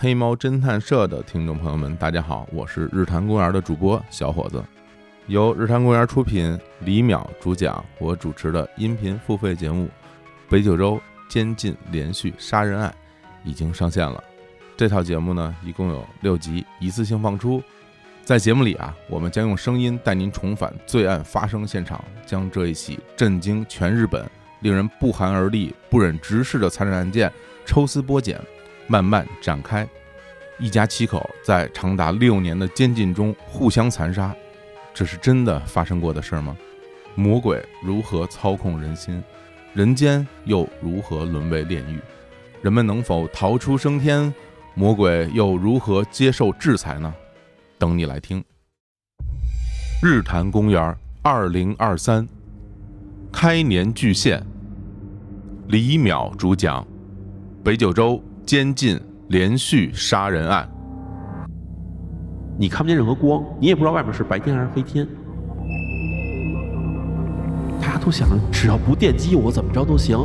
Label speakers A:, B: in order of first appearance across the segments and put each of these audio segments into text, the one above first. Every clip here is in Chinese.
A: 黑猫侦探社的听众朋友们，大家好，我是日坛公园的主播小伙子，由日坛公园出品，李淼主讲，我主持的音频付费节目《北九州监禁连续杀人案》已经上线了。这套节目呢，一共有六集，一次性放出。在节目里啊，我们将用声音带您重返罪案发生现场，将这一起震惊全日本、令人不寒而栗、不忍直视的残忍案件抽丝剥茧，慢慢展开。一家七口在长达六年的监禁中互相残杀，这是真的发生过的事吗？魔鬼如何操控人心？人间又如何沦为炼狱？人们能否逃出升天？魔鬼又如何接受制裁呢？等你来听。日坛公园二零二三开年巨献，李淼主讲，北九州监禁连续杀人案。
B: 你看不见任何光，你也不知道外面是白天还是黑天。大家都想着，只要不电击我，怎么着都行。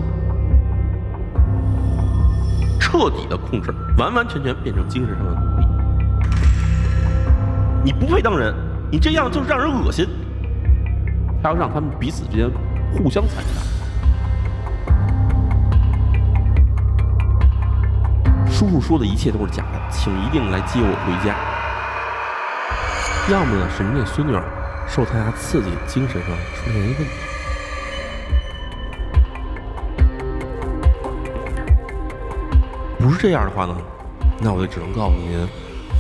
B: 彻底的控制，完完全全变成精神上的奴隶。你不配当人，你这样就是让人恶心。他要让他们彼此之间互相残杀。叔叔说的一切都是假的，请一定来接我回家。要么呢是您这孙女儿受太大刺激，精神上出现一问题。不是这样的话呢，那我就只能告诉您，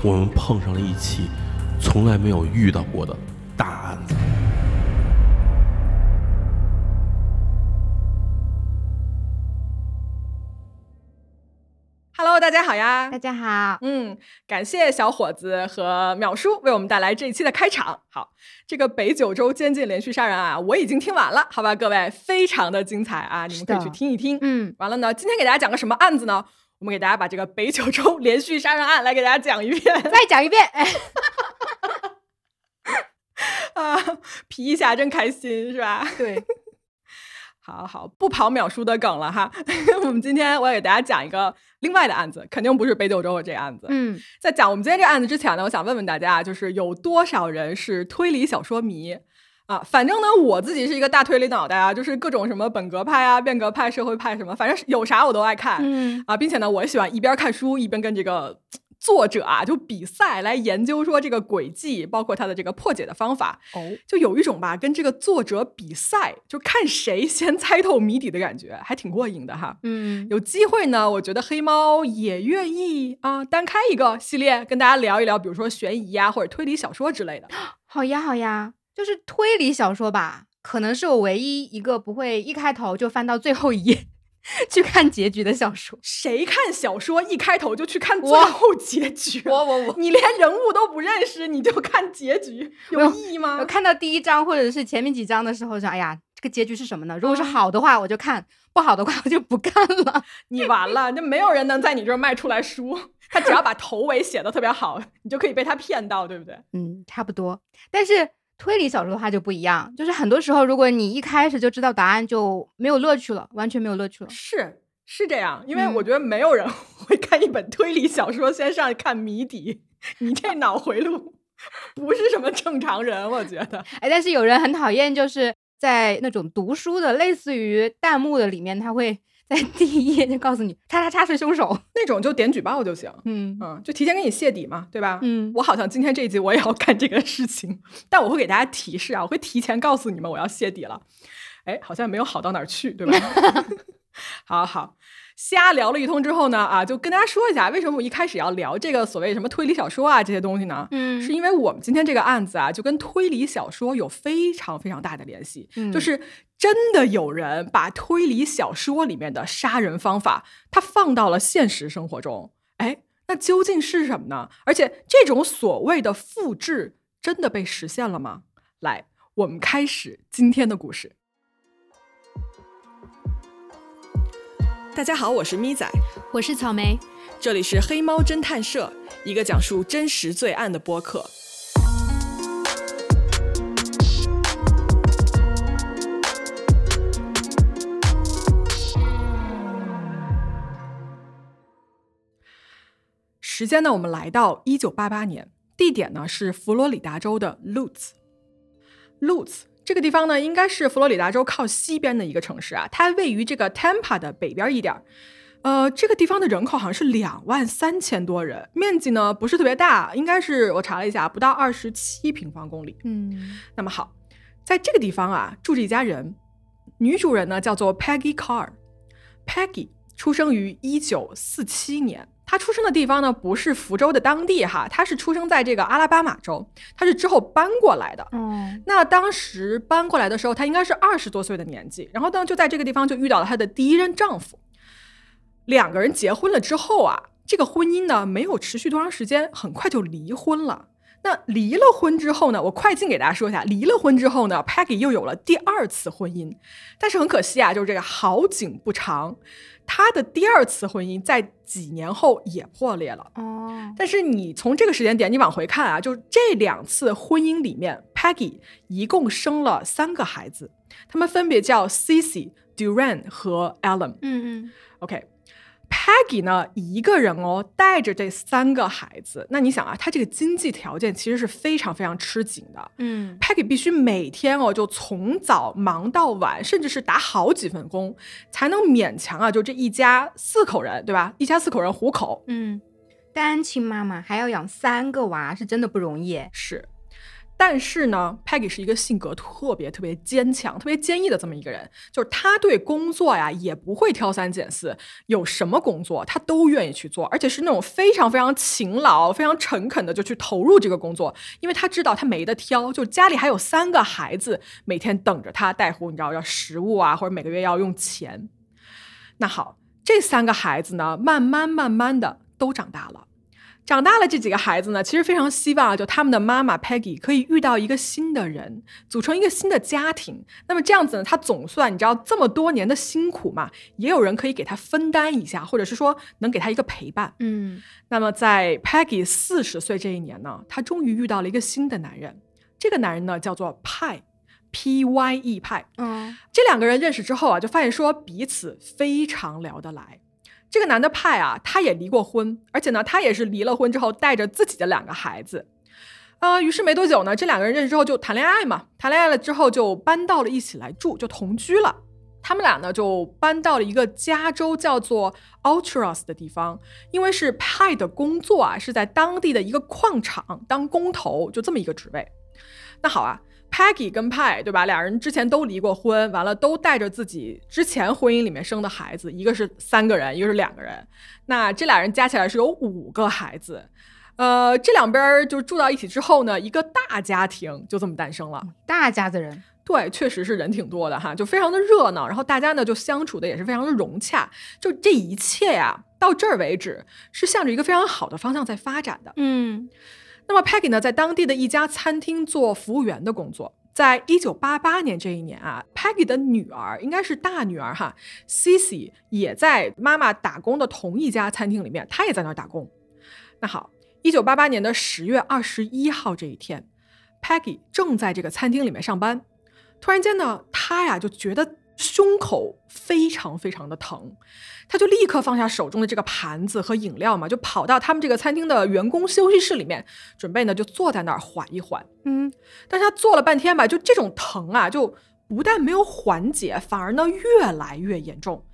B: 我们碰上了一起从来没有遇到过的
C: Hello，大家好呀！
D: 大家好，
C: 嗯，感谢小伙子和淼叔为我们带来这一期的开场。好，这个北九州监禁连续杀人案啊，我已经听完了，好吧，各位，非常的精彩啊，你们可以去听一听。
D: 嗯，
C: 完了呢，今天给大家讲个什么案子呢？我们给大家把这个北九州连续杀人案来给大家讲一遍
D: 再讲一遍，哎，
C: 啊，皮一下真开心是吧？
D: 对，
C: 好好，不跑淼叔的梗了哈。我们今天我要给大家讲一个另外的案子，肯定不是北九州的这案子。
D: 嗯，
C: 在讲我们今天这个案子之前呢，我想问问大家，就是有多少人是推理小说迷啊？反正呢，我自己是一个大推理脑袋啊，就是各种什么本格派啊、变革派、社会派什么，反正有啥我都爱看、
D: 嗯，
C: 啊，并且呢，我也喜欢一边看书一边跟这个。作者啊，就比赛来研究说这个轨迹，包括它的这个破解的方法，
D: 哦，
C: 就有一种吧，跟这个作者比赛，就看谁先 猜透谜底的感觉，还挺过瘾的哈。
D: 嗯，
C: 有机会呢，我觉得黑猫也愿意啊，单开一个系列跟大家聊一聊，比如说悬疑呀、或者推理小说之类的。
D: 好呀，好呀，就是推理小说吧，可能是我唯一一个不会一开头就翻到最后一页 去看结局的小说。
C: 谁看小说一开头就去看最后结局？
D: 我我我
C: 你连人物都不认识，你就看结局，有意义吗
D: 我？看到第一章或者是前面几章的时候，说哎呀，这个结局是什么呢？如果是
C: 啊
D: 好的话，我就看；不好的话，我就不看了。
C: 你完了，就没有人能在你这儿卖出来书。他只要把头尾写的特别好，你就可以被他骗到，对不对？
D: 嗯，差不多。但是推理小说的话就不一样，就是很多时候，如果你一开始就知道答案，就没有乐趣了，完全没有乐趣了。
C: 是是这样，因为
D: 嗯
C: 我觉得没有人 会看一本推理小说先上去看谜底，你这脑回路不是什么正常人，我觉得。
D: 哎，但是有人很讨厌，就是在那种读书的，类似于弹幕的里面，他会在第一页就告诉你“叉叉叉是凶手
C: 那种就点举报就行”。。
D: 嗯
C: 嗯，就提前给你泄底嘛，对吧？
D: 嗯
C: 我好像今天这一集我也要干这个事情，但我会给大家提示啊，我会提前告诉你们我要泄底了。哎，好像没有好到哪儿去，对吧？好 好，瞎聊了一通之后呢，啊，就跟大家说一下，为什么我一开始要聊这个所谓什么推理小说啊这些东西呢？
D: 嗯
C: 是因为我们今天这个案子啊，就跟推理小说有非常非常大的联系，
D: 嗯
C: 就是真的有人把推理小说里面的杀人方法，它放到了现实生活中。哎，那究竟是什么呢？而且这种所谓的复制，真的被实现了吗？来，我们开始今天的故事。大家好，我是咪仔，
E: 我是草莓，
C: 这里是黑猫侦探社，一个讲述真实罪案的播客。时间呢，我们来到一九八八年，地点呢是佛罗里达州的 Lutz。Lutz 这个地方呢，应该是佛罗里达州靠西边的一个城市啊，它位于这个 Tampa 的北边一点儿。呃，这个地方的人口好像是两万三千多人，面积呢不是特别大，应该是我查了一下，不到二十七平方公里。
D: 嗯
C: 那么好，在这个地方啊，住着一家人，女主人呢叫做 Peggy Carr。Peggy 出生于一九四七年，她出生的地方呢不是福州的当地哈，她是出生在这个阿拉巴马州，她是之后搬过来的。
D: 嗯，
C: 那当时搬过来的时候，她应该是二十多岁的年纪，然后呢就在这个地方就遇到了她的第一任丈夫。两个人结婚了之后啊，这个婚姻呢没有持续多长时间，很快就离婚了。那离了婚之后呢，我快进给大家说一下，离了婚之后呢，Peggy 又有了第二次婚姻，但是很可惜啊，就是这个好景不长，她的第二次婚姻在几年后也破裂了。
D: 哦，
C: 但是你从这个时间点你往回看啊，就这两次婚姻里面，Peggy 一共生了三个孩子，他们分别叫 Cici、Duran 和 Alan。
D: 嗯嗯
C: OK，Peggy、呢一个人哦带着这三个孩子，那你想啊，她这个经济条件其实是非常非常吃紧的。
D: 嗯
C: Peggy 必须每天哦就从早忙到晚，甚至是打好几份工，才能勉强啊就这一家四口人，对吧？一家四口人糊口。
D: 嗯，单亲妈妈还要养三个娃，是真的不容易。
C: 是，但是呢，Peggy 是一个性格特别特别坚强、特别坚毅的这么一个人，就是她对工作呀也不会挑三拣四，有什么工作她都愿意去做，而且是那种非常非常勤劳、非常诚恳的就去投入这个工作，因为他知道他没得挑，就家里还有三个孩子，每天等着他带回，你知道要食物啊，或者每个月要用钱。那好，这三个孩子呢，慢慢慢慢的都长大了。长大了，这几个孩子呢，其实非常希望啊，就他们的妈妈 Peggy 可以遇到一个新的人，组成一个新的家庭。那么这样子呢，他总算你知道这么多年的辛苦嘛，也有人可以给他分担一下，或者是说能给他一个陪伴。
D: 嗯
C: 那么在 Peggy 四十岁这一年呢，她终于遇到了一个新的男人。这个男人呢叫做派，P Y E 派。
D: 嗯
C: 这两个人认识之后啊，就发现说彼此非常聊得来。这个男的派啊，他也离过婚，而且呢，他也是离了婚之后带着自己的两个孩子。啊、于是没多久呢，这两个人认识之后就谈恋爱嘛，谈恋爱了之后就搬到了一起来住，就同居了。他们俩呢就搬到了一个加州叫做 Ultras 的地方，因为是派的工作啊是在当地的一个矿场当工头，就这么一个职位。那好啊，Peggy 跟派对吧？俩人之前都离过婚，完了都带着自己之前婚姻里面生的孩子，一个是三个人，一个是两个人。那这俩人加起来是有五个孩子。呃，这两边儿就住到一起之后呢，一个大家庭就这么诞生了。
D: 大家子人。
C: 对，确实是人挺多的哈，就非常的热闹，然后大家呢就相处的也是非常的融洽，就这一切呀，到这儿为止是向着一个非常好的方向在发展的。
D: 嗯
C: 那么 Peggy 呢，在当地的一家餐厅做服务员的工作。在一九八八年这一年啊，Peggy 的女儿应该是大女儿哈，Cici 也在妈妈打工的同一家餐厅里面，她也在那儿打工。那好，一九八八年的十月二十一号这一天，Peggy 正在这个餐厅里面上班，突然间呢，她呀就觉得胸口非常非常的疼，他就立刻放下手中的这个盘子和饮料嘛，就跑到他们这个餐厅的员工休息室里面，准备呢就坐在那儿缓一缓。
D: 嗯
C: 但是他坐了半天吧，就这种疼啊，就不但没有缓解，反而呢越来越严重。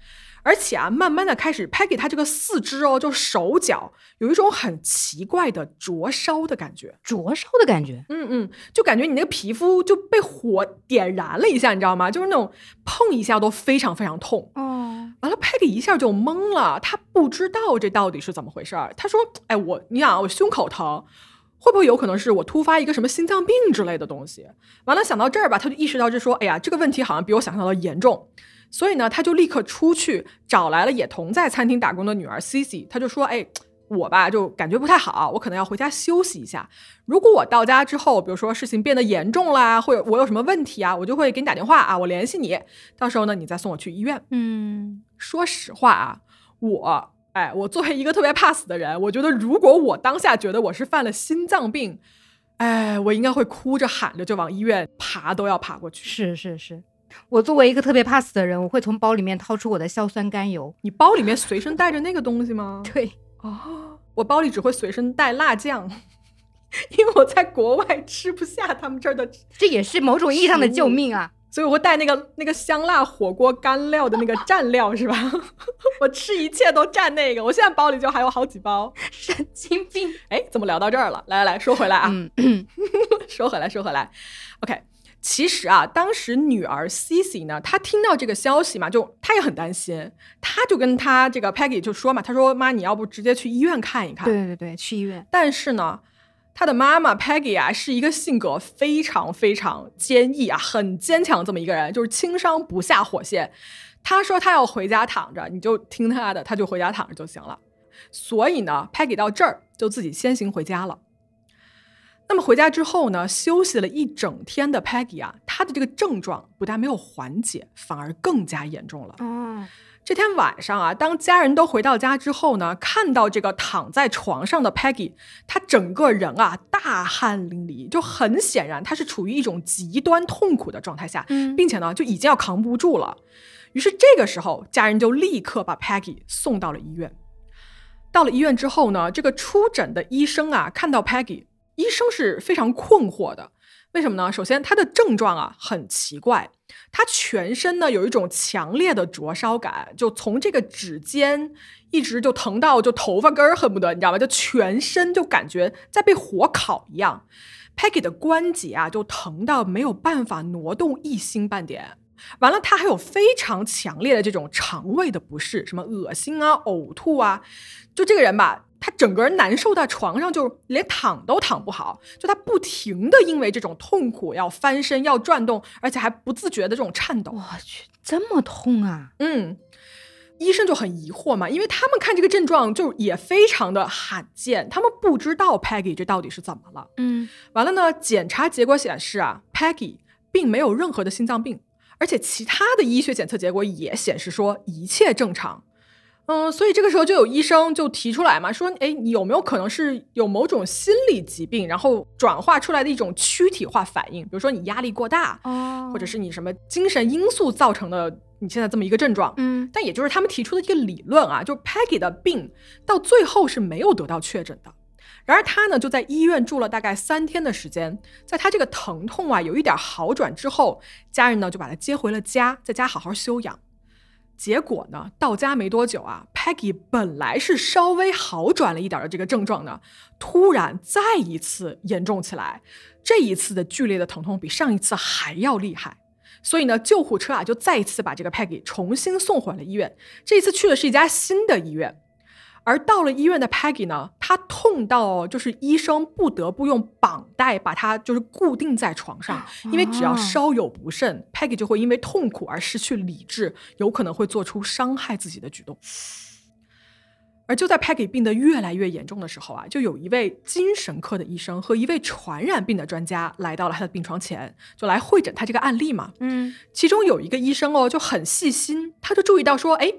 C: 而且啊，慢慢的开始拍给他这个四肢哦，就手脚有一种很奇怪的灼烧的感觉。
D: 灼烧的感觉。
C: 嗯嗯，就感觉你那个皮肤就被火点燃了一下，你知道吗？就是那种碰一下都非常非常痛。
D: 哦，
C: 完了，Peggy 一下就懵了，他不知道这到底是怎么回事儿。他说：“哎，我你想啊，我胸口疼，会不会有可能是我突发一个什么心脏病之类的东西？”完了，想到这儿吧，他就意识到，就说：“哎呀，这个问题好像比我想象的严重。”所以呢，他就立刻出去找来了也同在餐厅打工的女儿 Cici，他就说：“哎。”我吧就感觉不太好，我可能要回家休息一下。如果我到家之后，比如说事情变得严重啦，或者我有什么问题啊，我就会给你打电话啊，我联系你。到时候呢，你再送我去医院。
D: 嗯
C: 说实话啊，我哎，我作为一个特别怕死的人，我觉得如果我当下觉得我是犯了心脏病，哎，我应该会哭着喊着就往医院爬都要爬过去。
D: 是是是。我作为一个特别怕死的人，我会从包里面掏出我的硝酸甘油。
C: 你包里面随身带着那个东西吗？
D: 对，
C: 哦，我包里只会随身带辣酱，因为我在国外吃不下他们这儿的，
D: 这也是某种意义上的救命啊！
C: 所以我会带那个那个香辣火锅干料的那个蘸料，是吧？我吃一切都蘸那个。我现在包里就还有好几包。
D: 神经病！
C: 哎，怎么聊到这儿了？来来来说回来啊，
D: 嗯，
C: 说回来说回来。OK，其实啊，当时女儿 Cici 呢，她听到这个消息嘛，就她也很担心，她就跟她这个 Peggy 就说嘛，她说妈，你要不直接去医院看一看？
D: 对对对，去医院。
C: 但是呢，她的妈妈 Peggy 啊，是一个性格非常非常坚毅啊，很坚强这么一个人，就是轻伤不下火线。她说她要回家躺着，你就听她的，她就回家躺着就行了。所以呢，Peggy 到这儿就自己先行回家了。那么回家之后呢，休息了一整天的 Peggy 啊，她的这个症状不但没有缓解，反而更加严重了。
D: 哦，
C: 这天晚上啊，当家人都回到家之后呢，看到这个躺在床上的 Peggy，她整个人啊大汗淋漓，就很显然她是处于一种极端痛苦的状态下，
D: 嗯
C: 并且呢就已经要扛不住了。于是这个时候，家人就立刻把 Peggy 送到了医院。到了医院之后呢，这个出诊的医生啊，看到 Peggy，医生是非常困惑的。为什么呢？首先，他的症状啊很奇怪，他全身呢有一种强烈的灼烧感，就从这个指尖一直就疼到就头发根儿，恨不得你知道吗？就全身就感觉在被火烤一样。Peggy 的关节啊就疼到没有办法挪动一星半点。完了，他还有非常强烈的这种肠胃的不适，什么恶心啊、呕吐啊，就这个人吧，他整个人难受到床上，就连躺都躺不好，就他不停的因为这种痛苦要翻身、要转动，而且还不自觉的这种颤抖。
D: 我去，这么痛啊！
C: 嗯，医生就很疑惑嘛，因为他们看这个症状就也非常的罕见，他们不知道 Peggy 这到底是怎么了。
D: 嗯，
C: 完了呢，检查结果显示啊，Peggy 并没有任何的心脏病，而且其他的医学检测结果也显示说一切正常。嗯，所以这个时候就有医生就提出来嘛，说，哎，你有没有可能是有某种心理疾病，然后转化出来的一种躯体化反应，比如说你压力过大，
D: 哦
C: 或者是你什么精神因素造成的你现在这么一个症状。
D: 嗯
C: 但也就是他们提出的一个理论啊，就是 Peggy 的病到最后是没有得到确诊的。然而他呢就在医院住了大概三天的时间，在他这个疼痛啊有一点好转之后，家人呢就把他接回了家，在家好好休养。结果呢，到家没多久啊，Peggy 本来是稍微好转了一点的这个症状呢，突然再一次严重起来。这一次的剧烈的疼痛比上一次还要厉害，所以呢，救护车啊就再一次把这个 Peggy 重新送回了医院。这一次去的是一家新的医院，而到了医院的 Peggy 呢，她痛到就是医生不得不用绑带把她就是固定在床上，因为只要
D: 哦
C: 稍有不慎，Peggy 就会因为痛苦而失去理智，有可能会做出伤害自己的举动。而就在 Peggy 病得越来越严重的时候啊，就有一位精神科的医生和一位传染病的专家来到了他的病床前，就来会诊他这个案例嘛。
D: 嗯
C: 其中有一个医生哦就很细心，他就注意到说，哎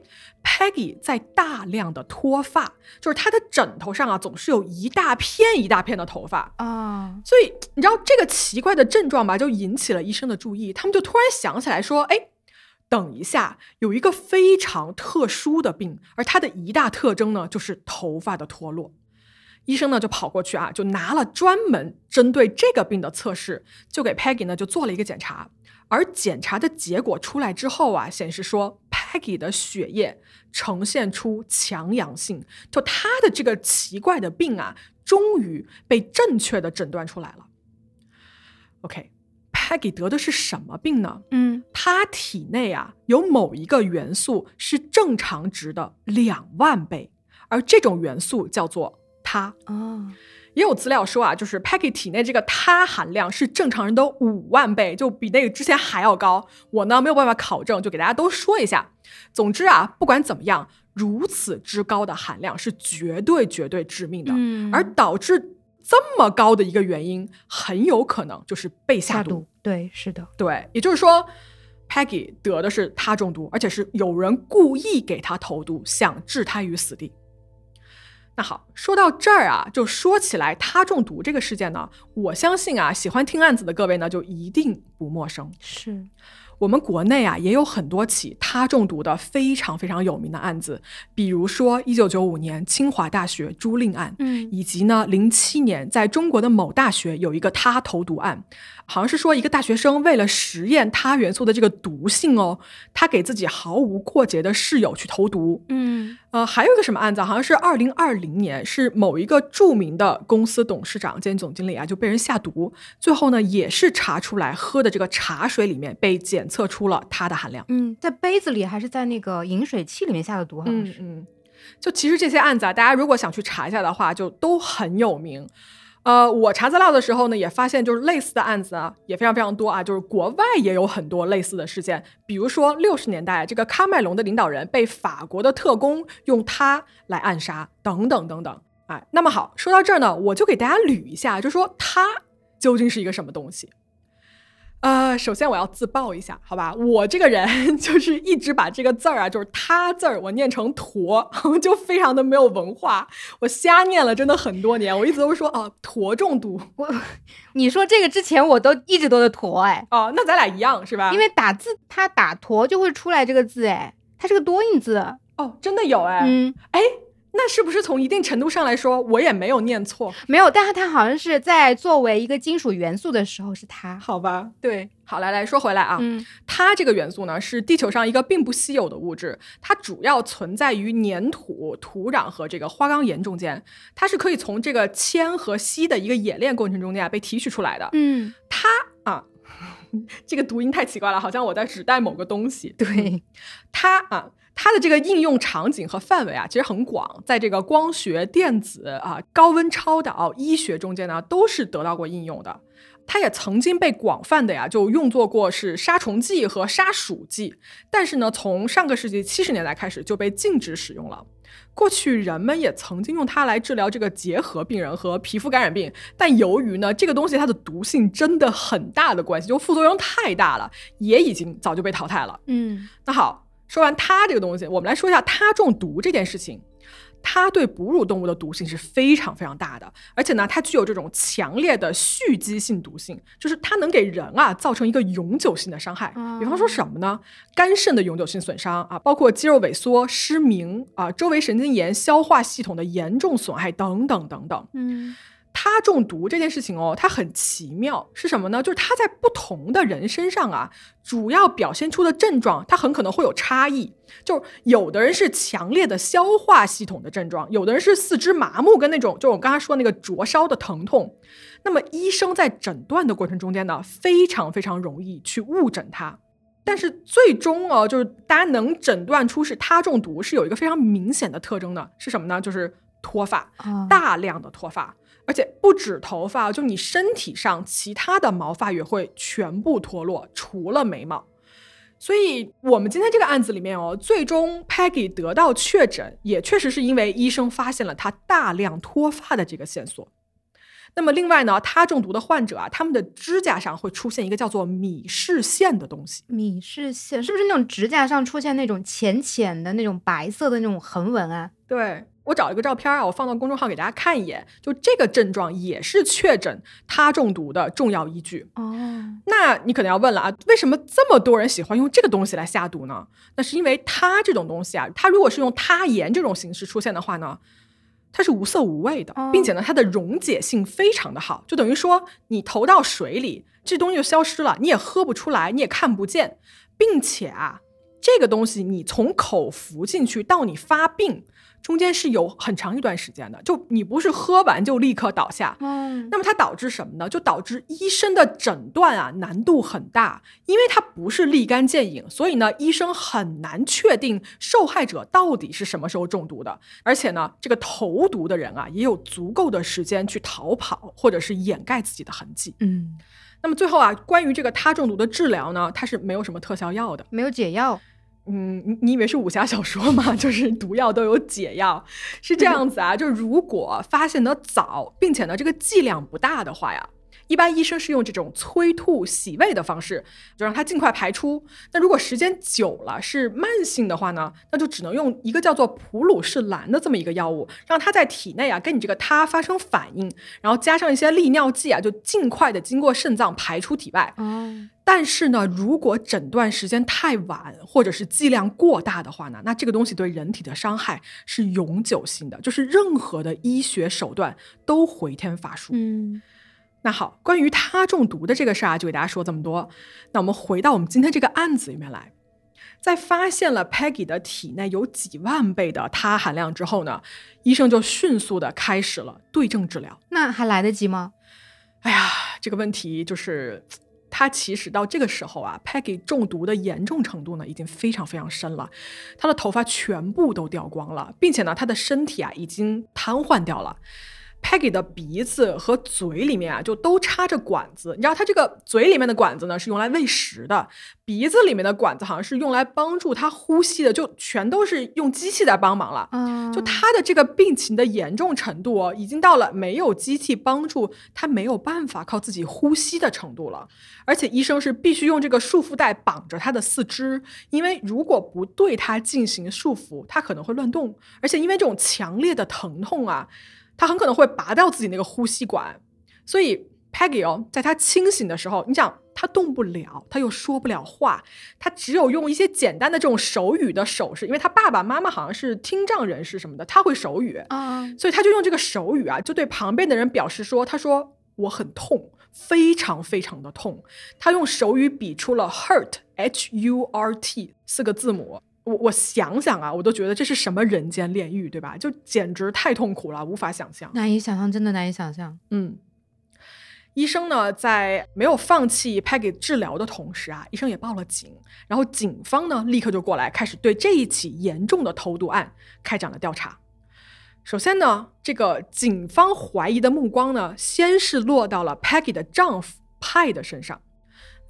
C: ，Peggy 在大量的脱发，就是他的枕头上啊总是有一大片一大片的头发。
D: 啊
C: 所以你知道这个奇怪的症状吧，就引起了医生的注意。他们就突然想起来说：“哎，等一下，有一个非常特殊的病，而它的一大特征呢，就是头发的脱落。”医生呢就跑过去啊，就拿了专门针对这个病的测试，就给 Peggy 呢就做了一个检查。而检查的结果出来之后啊，显示说 Peggy 的血液呈现出强阳性，就她的这个奇怪的病啊，终于被正确的诊断出来了。OK OK，Peggy、得的是什么病呢？
D: 嗯
C: 她体内啊有某一个元素是正常值的两万倍，而这种元素叫做它。
D: 哦
C: 也有资料说啊，就是 Peggy 体内这个它含量是正常人的五万倍，就比那个之前还要高。我呢没有办法考证，就给大家都说一下。总之啊，不管怎么样，如此之高的含量是绝对绝对致命的，
D: 嗯
C: 而导致这么高的一个原因，很有可能就是被下毒。
D: 对是的
C: 对，也就是说，Peggy 得的是他中毒，而且是有人故意给他投毒，想置他于死地。那好，说到这儿啊，就说起来他中毒这个事件呢，我相信啊，喜欢听案子的各位呢，就一定不陌生。
D: 是
C: 我们国内啊也有很多起他中毒的非常非常有名的案子，比如说一九九五年清华大学朱令案，
D: 嗯
C: 以及呢零七年在中国的某大学有一个他投毒案，好像是说一个大学生为了实验他元素的这个毒性哦，他给自己毫无过节的室友去投毒，
D: 嗯
C: 呃，还有一个什么案子啊，好像是二零二零年，是某一个著名的公司董事长兼总经理啊，就被人下毒，最后呢，也是查出来喝的这个茶水里面被检测出了它的含量。
D: 嗯，在杯子里还是在那个饮水器里面下的毒，好像是。
C: 嗯嗯，就其实这些案子啊，大家如果想去查一下的话，就都很有名。呃，我查资料的时候呢，也发现就是类似的案子啊，也非常非常多啊。就是国外也有很多类似的事件，比如说六十年代这个喀麦隆的领导人被法国的特工用他来暗杀，等等等等。哎，那么好，说到这儿呢，我就给大家捋一下，就说他究竟是一个什么东西。呃，首先我要自曝一下，好吧？我这个人 就是一直把这个字儿啊，就是“他”字儿，我念成“驼”，就非常的没有文化。我瞎念了真的很多年，我一直都是说啊，驼中毒
D: 我，你说这个之前我都一直都是驼哎，
C: 哦，那咱俩一样是吧？
D: 因为打字它打驼就会出来这个字哎，它是个多音字。
C: 哦，真的有哎，
D: 嗯，
C: 哎，那是不是从一定程度上来说，我也没有念错？
D: 没有，但是它好像是在作为一个金属元素的时候是它。
C: 好吧，
D: 对，
C: 好来来说回来啊，
D: 嗯
C: 它这个元素呢是地球上一个并不稀有的物质，它主要存在于粘土、土壤和这个花岗岩中间，它是可以从这个铅和锡的一个冶炼过程中间啊被提取出来的。
D: 嗯，
C: 它啊，这个读音太奇怪了，好像我在指代某个东西。
D: 对，
C: 它啊，它的这个应用场景和范围啊，其实很广，在这个光学、电子啊、高温超导、医学中间呢，都是得到过应用的。它也曾经被广泛的呀就用作过是杀虫剂和杀鼠剂，但是呢，从上个世纪七十年代开始就被禁止使用了。过去人们也曾经用它来治疗这个结核病人和皮肤感染病，但由于呢这个东西它的毒性真的很大的关系，就副作用太大了，也已经早就被淘汰了。
D: 嗯
C: 那好，说完它这个东西，我们来说一下它中毒这件事情。它对哺乳动物的毒性是非常非常大的，而且呢，它具有这种强烈的蓄积性毒性，就是它能给人啊造成一个永久性的伤害。比方说什么呢？肝肾的永久性损伤啊，包括肌肉萎缩、失明啊、周围神经炎、消化系统的严重损害等等等等。
D: 嗯
C: 它中毒这件事情哦，它很奇妙，是什么呢？就是它在不同的人身上啊，主要表现出的症状，它很可能会有差异。就有的人是强烈的消化系统的症状，有的人是四肢麻木，跟那种就我刚才说那个灼烧的疼痛。那么医生在诊断的过程中间呢，非常非常容易去误诊它。但是最终哦，就是大家能诊断出是他中毒，是有一个非常明显的特征的，是什么呢？就是脱发。
D: 啊，
C: 大量的脱发，而且不止头发，就你身体上其他的毛发也会全部脱落，除了眉毛。所以，我们今天这个案子里面哦，最终 Peggy 得到确诊，也确实是因为医生发现了她大量脱发的这个线索。那么，另外呢，他中毒的患者啊，他们的指甲上会出现一个叫做米氏线的东西。
D: 米氏线是不是那种指甲上出现那种浅浅的那种白色的那种横纹啊？
C: 对我找了一个照片啊，我放到公众号给大家看一眼。就这个症状也是确诊他中毒的重要依据。
D: 哦，
C: 那你可能要问了啊，为什么这么多人喜欢用这个东西来下毒呢？那是因为它这种东西啊，它如果是用他盐这种形式出现的话呢，它是无色无味的
D: 哦，
C: 并且呢，它的溶解性非常的好，就等于说你投到水里，这东西就消失了，你也喝不出来，你也看不见，并且啊，这个东西你从口服进去到你发病，中间是有很长一段时间的，就你不是喝完就立刻倒下，
D: 嗯，
C: 那么它导致什么呢？就导致医生的诊断啊难度很大，因为它不是立竿见影，所以呢，医生很难确定受害者到底是什么时候中毒的。而且呢，这个投毒的人啊，也有足够的时间去逃跑或者是掩盖自己的痕迹。
D: 嗯，
C: 那么最后啊，关于这个他中毒的治疗呢，它是没有什么特效药的。
D: 没有解药。
C: 嗯，你你以为是武侠小说吗？就是毒药都有解药，是这样子啊。就如果发现的早，并且呢这个剂量不大的话呀，一般医生是用这种催吐洗胃的方式，就让它尽快排出。那如果时间久了是慢性的话呢，那就只能用一个叫做普鲁士蓝的这么一个药物，让它在体内啊跟你这个它发生反应，然后加上一些利尿剂啊，就尽快的经过肾脏排出体外。但是呢，如果诊断时间太晚，或者是剂量过大的话呢，那这个东西对人体的伤害是永久性的，就是任何的医学手段都回天乏术。
D: 嗯
C: 那好，关于他中毒的这个事儿啊，就给大家说这么多。那我们回到我们今天这个案子里面来，在发现了 Peggy 的体内有几万倍的他含量之后呢，医生就迅速的开始了对症治疗。
D: 那还来得及吗？
C: 哎呀，这个问题就是，他其实到这个时候啊，Peggy 中毒的严重程度呢，已经非常非常深了，他的头发全部都掉光了，并且呢，他的身体啊已经瘫痪掉了。Peggy 的鼻子和嘴里面啊，就都插着管子。你知道，他这个嘴里面的管子呢是用来喂食的，鼻子里面的管子好像是用来帮助他呼吸的，就全都是用机器在帮忙了。
D: 啊，
C: 就他的这个病情的严重程度哦，已经到了没有机器帮助他没有办法靠自己呼吸的程度了。而且医生是必须用这个束缚带绑着他的四肢，因为如果不对他进行束缚，他可能会乱动。而且因为这种强烈的疼痛啊，他很可能会拔掉自己那个呼吸管。所以 Peggy 哦，在他清醒的时候，你想他动不了，他又说不了话，他只有用一些简单的这种手语的手势，因为他爸爸妈妈好像是听障人士什么的，他会手语，
D: 啊，
C: 所以他就用这个手语啊，就对旁边的人表示说：“他说我很痛，非常非常的痛。”他用手语比出了 hurt h u r t 四个字母。我我想想啊，我都觉得这是什么人间炼狱，对吧？就简直太痛苦了，无法想象。
D: 难以想象，真的难以想象。
C: 嗯，医生呢在没有放弃 Peggy 治疗的同时啊，医生也报了警，然后警方呢立刻就过来，开始对这一起严重的投毒案开展了调查。首先呢，这个警方怀疑的目光呢，先是落到了 Peggy 的丈夫派的身上。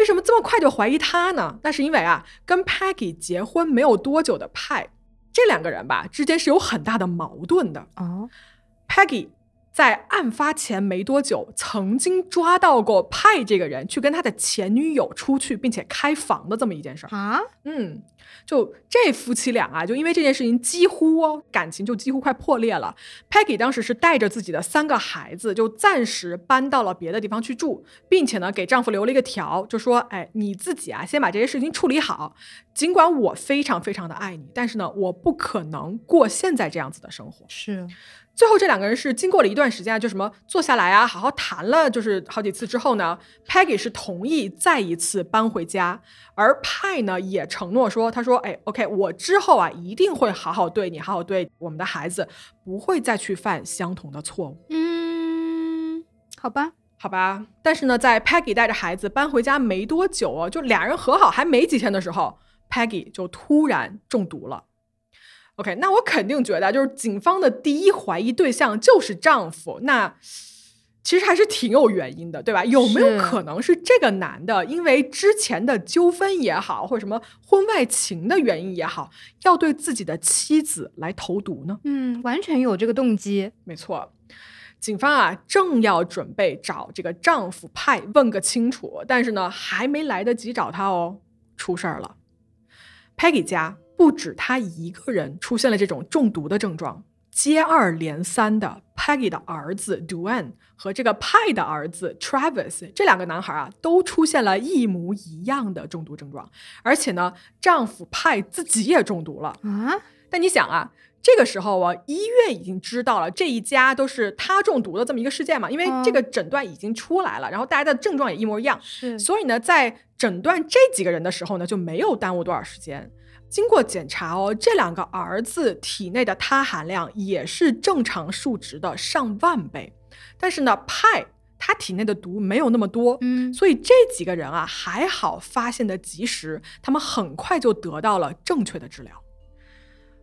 C: 为什么这么快就怀疑他呢？那是因为啊，跟 Peggy 结婚没有多久的派，这两个人吧之间是有很大的矛盾的。
D: 啊
C: ，Peggy 在案发前没多久，曾经抓到过派这个人去跟他的前女友出去，并且开房的这么一件事儿。
D: 啊，
C: 嗯，就这夫妻俩啊，就因为这件事情，几乎哦感情就几乎快破裂了。Peggy 当时是带着自己的三个孩子，就暂时搬到了别的地方去住，并且呢给丈夫留了一个条，就说：“哎，你自己啊，先把这些事情处理好。尽管我非常非常的爱你，但是呢，我不可能过现在这样子的生活。”
D: 是，
C: 最后这两个人是经过了一段时间啊，就什么坐下来啊，好好谈了，就是好几次之后呢，Peggy 是同意再一次搬回家，而派呢也承诺说，他说，哎，OK，我之后啊一定会好好对你，好好对我们的孩子，不会再去犯相同的错误，
D: 嗯，好吧，
C: 好吧？但是呢，在 Peggy 带着孩子搬回家没多久哦，就俩人和好还没几天的时候，Peggy 就突然中毒了。OK，那我肯定觉得，就是警方的第一怀疑对象就是丈夫，那其实还是挺有原因的，对吧？有没有可能是这个男的因为之前的纠纷也好，或者什么婚外情的原因也好，要对自己的妻子来投毒呢？
D: 嗯，完全有这个动机。
C: 没错，警方啊正要准备找这个丈夫派问个清楚，但是呢还没来得及找他哦，出事儿了。Peggy 家不止他一个人出现了这种中毒的症状，接二连三的，Peggy 的儿子 Duane 和这个派的儿子 Travis 这两个男孩啊，都出现了一模一样的中毒症状，而且呢，丈夫派自己也中毒了。
D: 啊，
C: 但你想啊，这个时候啊，医院已经知道了这一家都是他中毒的这么一个事件嘛，因为
D: 嗯
C: 这个诊断已经出来了，然后大家的症状也一模一样，
D: 是
C: 所以呢，在诊断这几个人的时候呢，就没有耽误多少时间。经过检查哦，这两个儿子体内的他含量也是正常数值的上万倍，但是呢，派他体内的毒没有那么多，
D: 嗯，
C: 所以这几个人啊还好发现的及时，他们很快就得到了正确的治疗。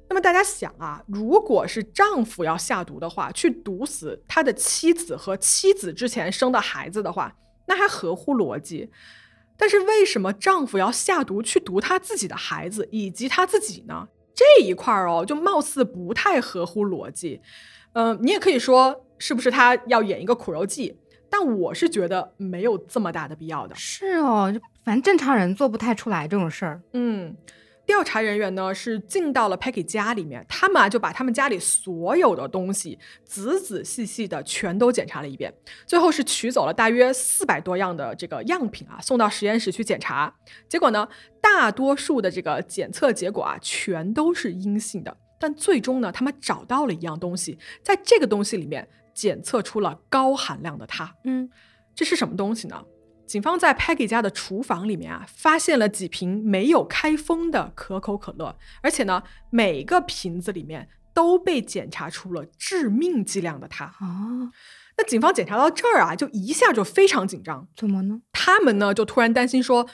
C: 那么大家想啊，如果是丈夫要下毒的话，去毒死他的妻子和妻子之前生的孩子的话，那还合乎逻辑。但是为什么丈夫要下毒去毒他自己的孩子以及他自己呢？这一块儿哦，就貌似不太合乎逻辑。嗯、你也可以说是不是他要演一个苦肉计？但我是觉得没有这么大的必要的。
D: 是哦，就反正正常人做不太出来这种事儿。
C: 嗯，调查人员呢是进到了 Peggy 家里面，他们啊就把他们家里所有的东西仔仔细细的全都检查了一遍，最后是取走了大约四百多样的这个样品啊，送到实验室去检查。结果呢，大多数的这个检测结果啊全都是阴性的，但最终呢，他们找到了一样东西，在这个东西里面检测出了高含量的它。
D: 嗯，
C: 这是什么东西呢？警方在 Peggy 家的厨房里面啊，发现了几瓶没有开封的可口可乐，而且呢，每个瓶子里面都被检查出了致命剂量的它。
D: 哦，
C: 那警方检查到这儿啊，就一下就非常紧张，
D: 怎么呢？
C: 他们呢就突然担心说，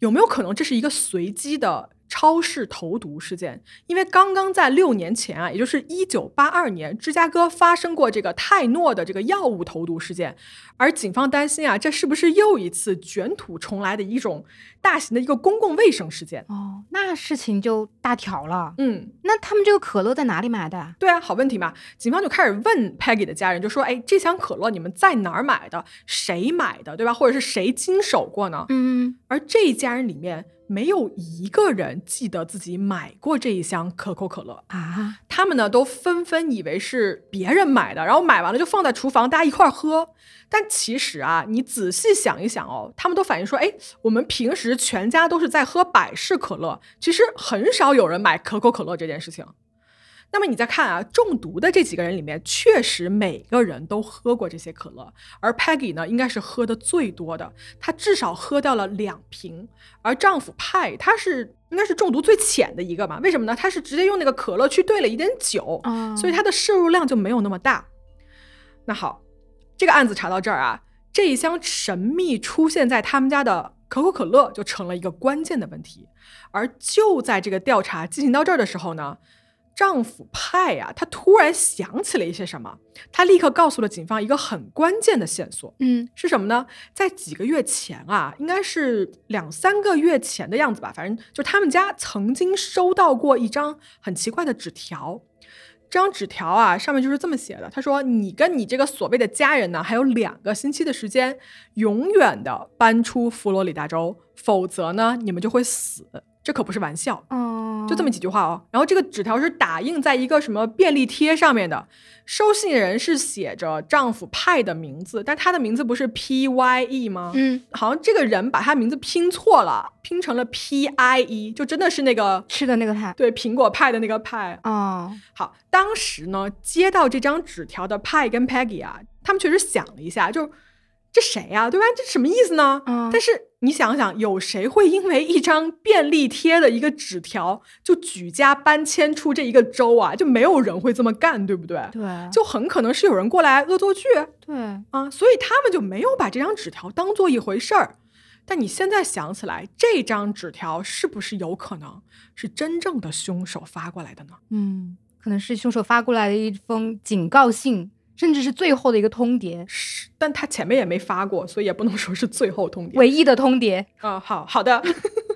C: 有没有可能这是一个随机的超市投毒事件？因为刚刚在六年前啊，也就是一九八二年，芝加哥发生过这个泰诺的这个药物投毒事件，而警方担心啊，这是不是又一次卷土重来的一种大型的一个公共卫生事件？
D: 哦，那事情就大条了。
C: 嗯，
D: 那他们这个可乐在哪里买的啊？
C: 对啊，好问题嘛。警方就开始问 Peggy 的家人，就说：“哎，这箱可乐你们在哪儿买的？谁买的？对吧？或者是谁经手过呢？”
D: 嗯，
C: 而这一家人里面没有一个人记得自己买过这一箱可口可乐，
D: 啊，
C: 他们呢都纷纷以为是别人买的，然后买完了就放在厨房，大家一块儿喝。但其实啊，你仔细想一想哦，他们都反映说，哎，我们平时全家都是在喝百事可乐，其实很少有人买可口可乐这件事情。那么你再看啊，中毒的这几个人里面，确实每个人都喝过这些可乐，而 Peggy 呢，应该是喝的最多的，她至少喝掉了两瓶。而丈夫派他是应该是中毒最浅的一个嘛？为什么呢？他是直接用那个可乐去兑了一点酒，
D: 哦
C: 所以他的摄入量就没有那么大。那好，这个案子查到这儿啊，这一箱神秘出现在他们家的可口可乐就成了一个关键的问题。而就在这个调查进行到这儿的时候呢，丈夫派呀、他突然想起了一些什么，他立刻告诉了警方一个很关键的线索。
D: 嗯
C: 是什么呢？在几个月前啊，应该是两三个月前的样子吧，反正就他们家曾经收到过一张很奇怪的纸条。这张纸条啊，上面就是这么写的：他说，你跟你这个所谓的家人呢，还有两个星期的时间，永远的搬出佛罗里达州，否则呢，你们就会死。这可不是玩笑。
D: 哦，
C: 就这么几句话哦。然后这个纸条是打印在一个什么便利贴上面的，收信人是写着丈夫派的名字，但他的名字不是 P Y E 吗？
D: 嗯，
C: 好像这个人把他名字拼错了，拼成了 P I E，就真的是那个
D: 吃的那个派。
C: 对苹果派的那个派。
D: 哦，
C: 好，当时呢接到这张纸条的派跟 Peggy 啊，他们确实想了一下，就这谁呀、对吧？这什么意思呢？
D: 嗯
C: 但是你想想，有谁会因为一张便利贴的一个纸条就举家搬迁出这一个州啊？就没有人会这么干，对不对？
D: 对，
C: 就很可能是有人过来恶作剧
D: 对，
C: 啊，所以他们就没有把这张纸条当做一回事儿。但你现在想起来，这张纸条是不是有可能是真正的凶手发过来的呢？
D: 嗯，可能是凶手发过来的一封警告信，甚至是最后的一个通牒，
C: 是，但他前面也没发过，所以也不能说是最后通牒。
D: 唯一的通牒。
C: 啊、好好的，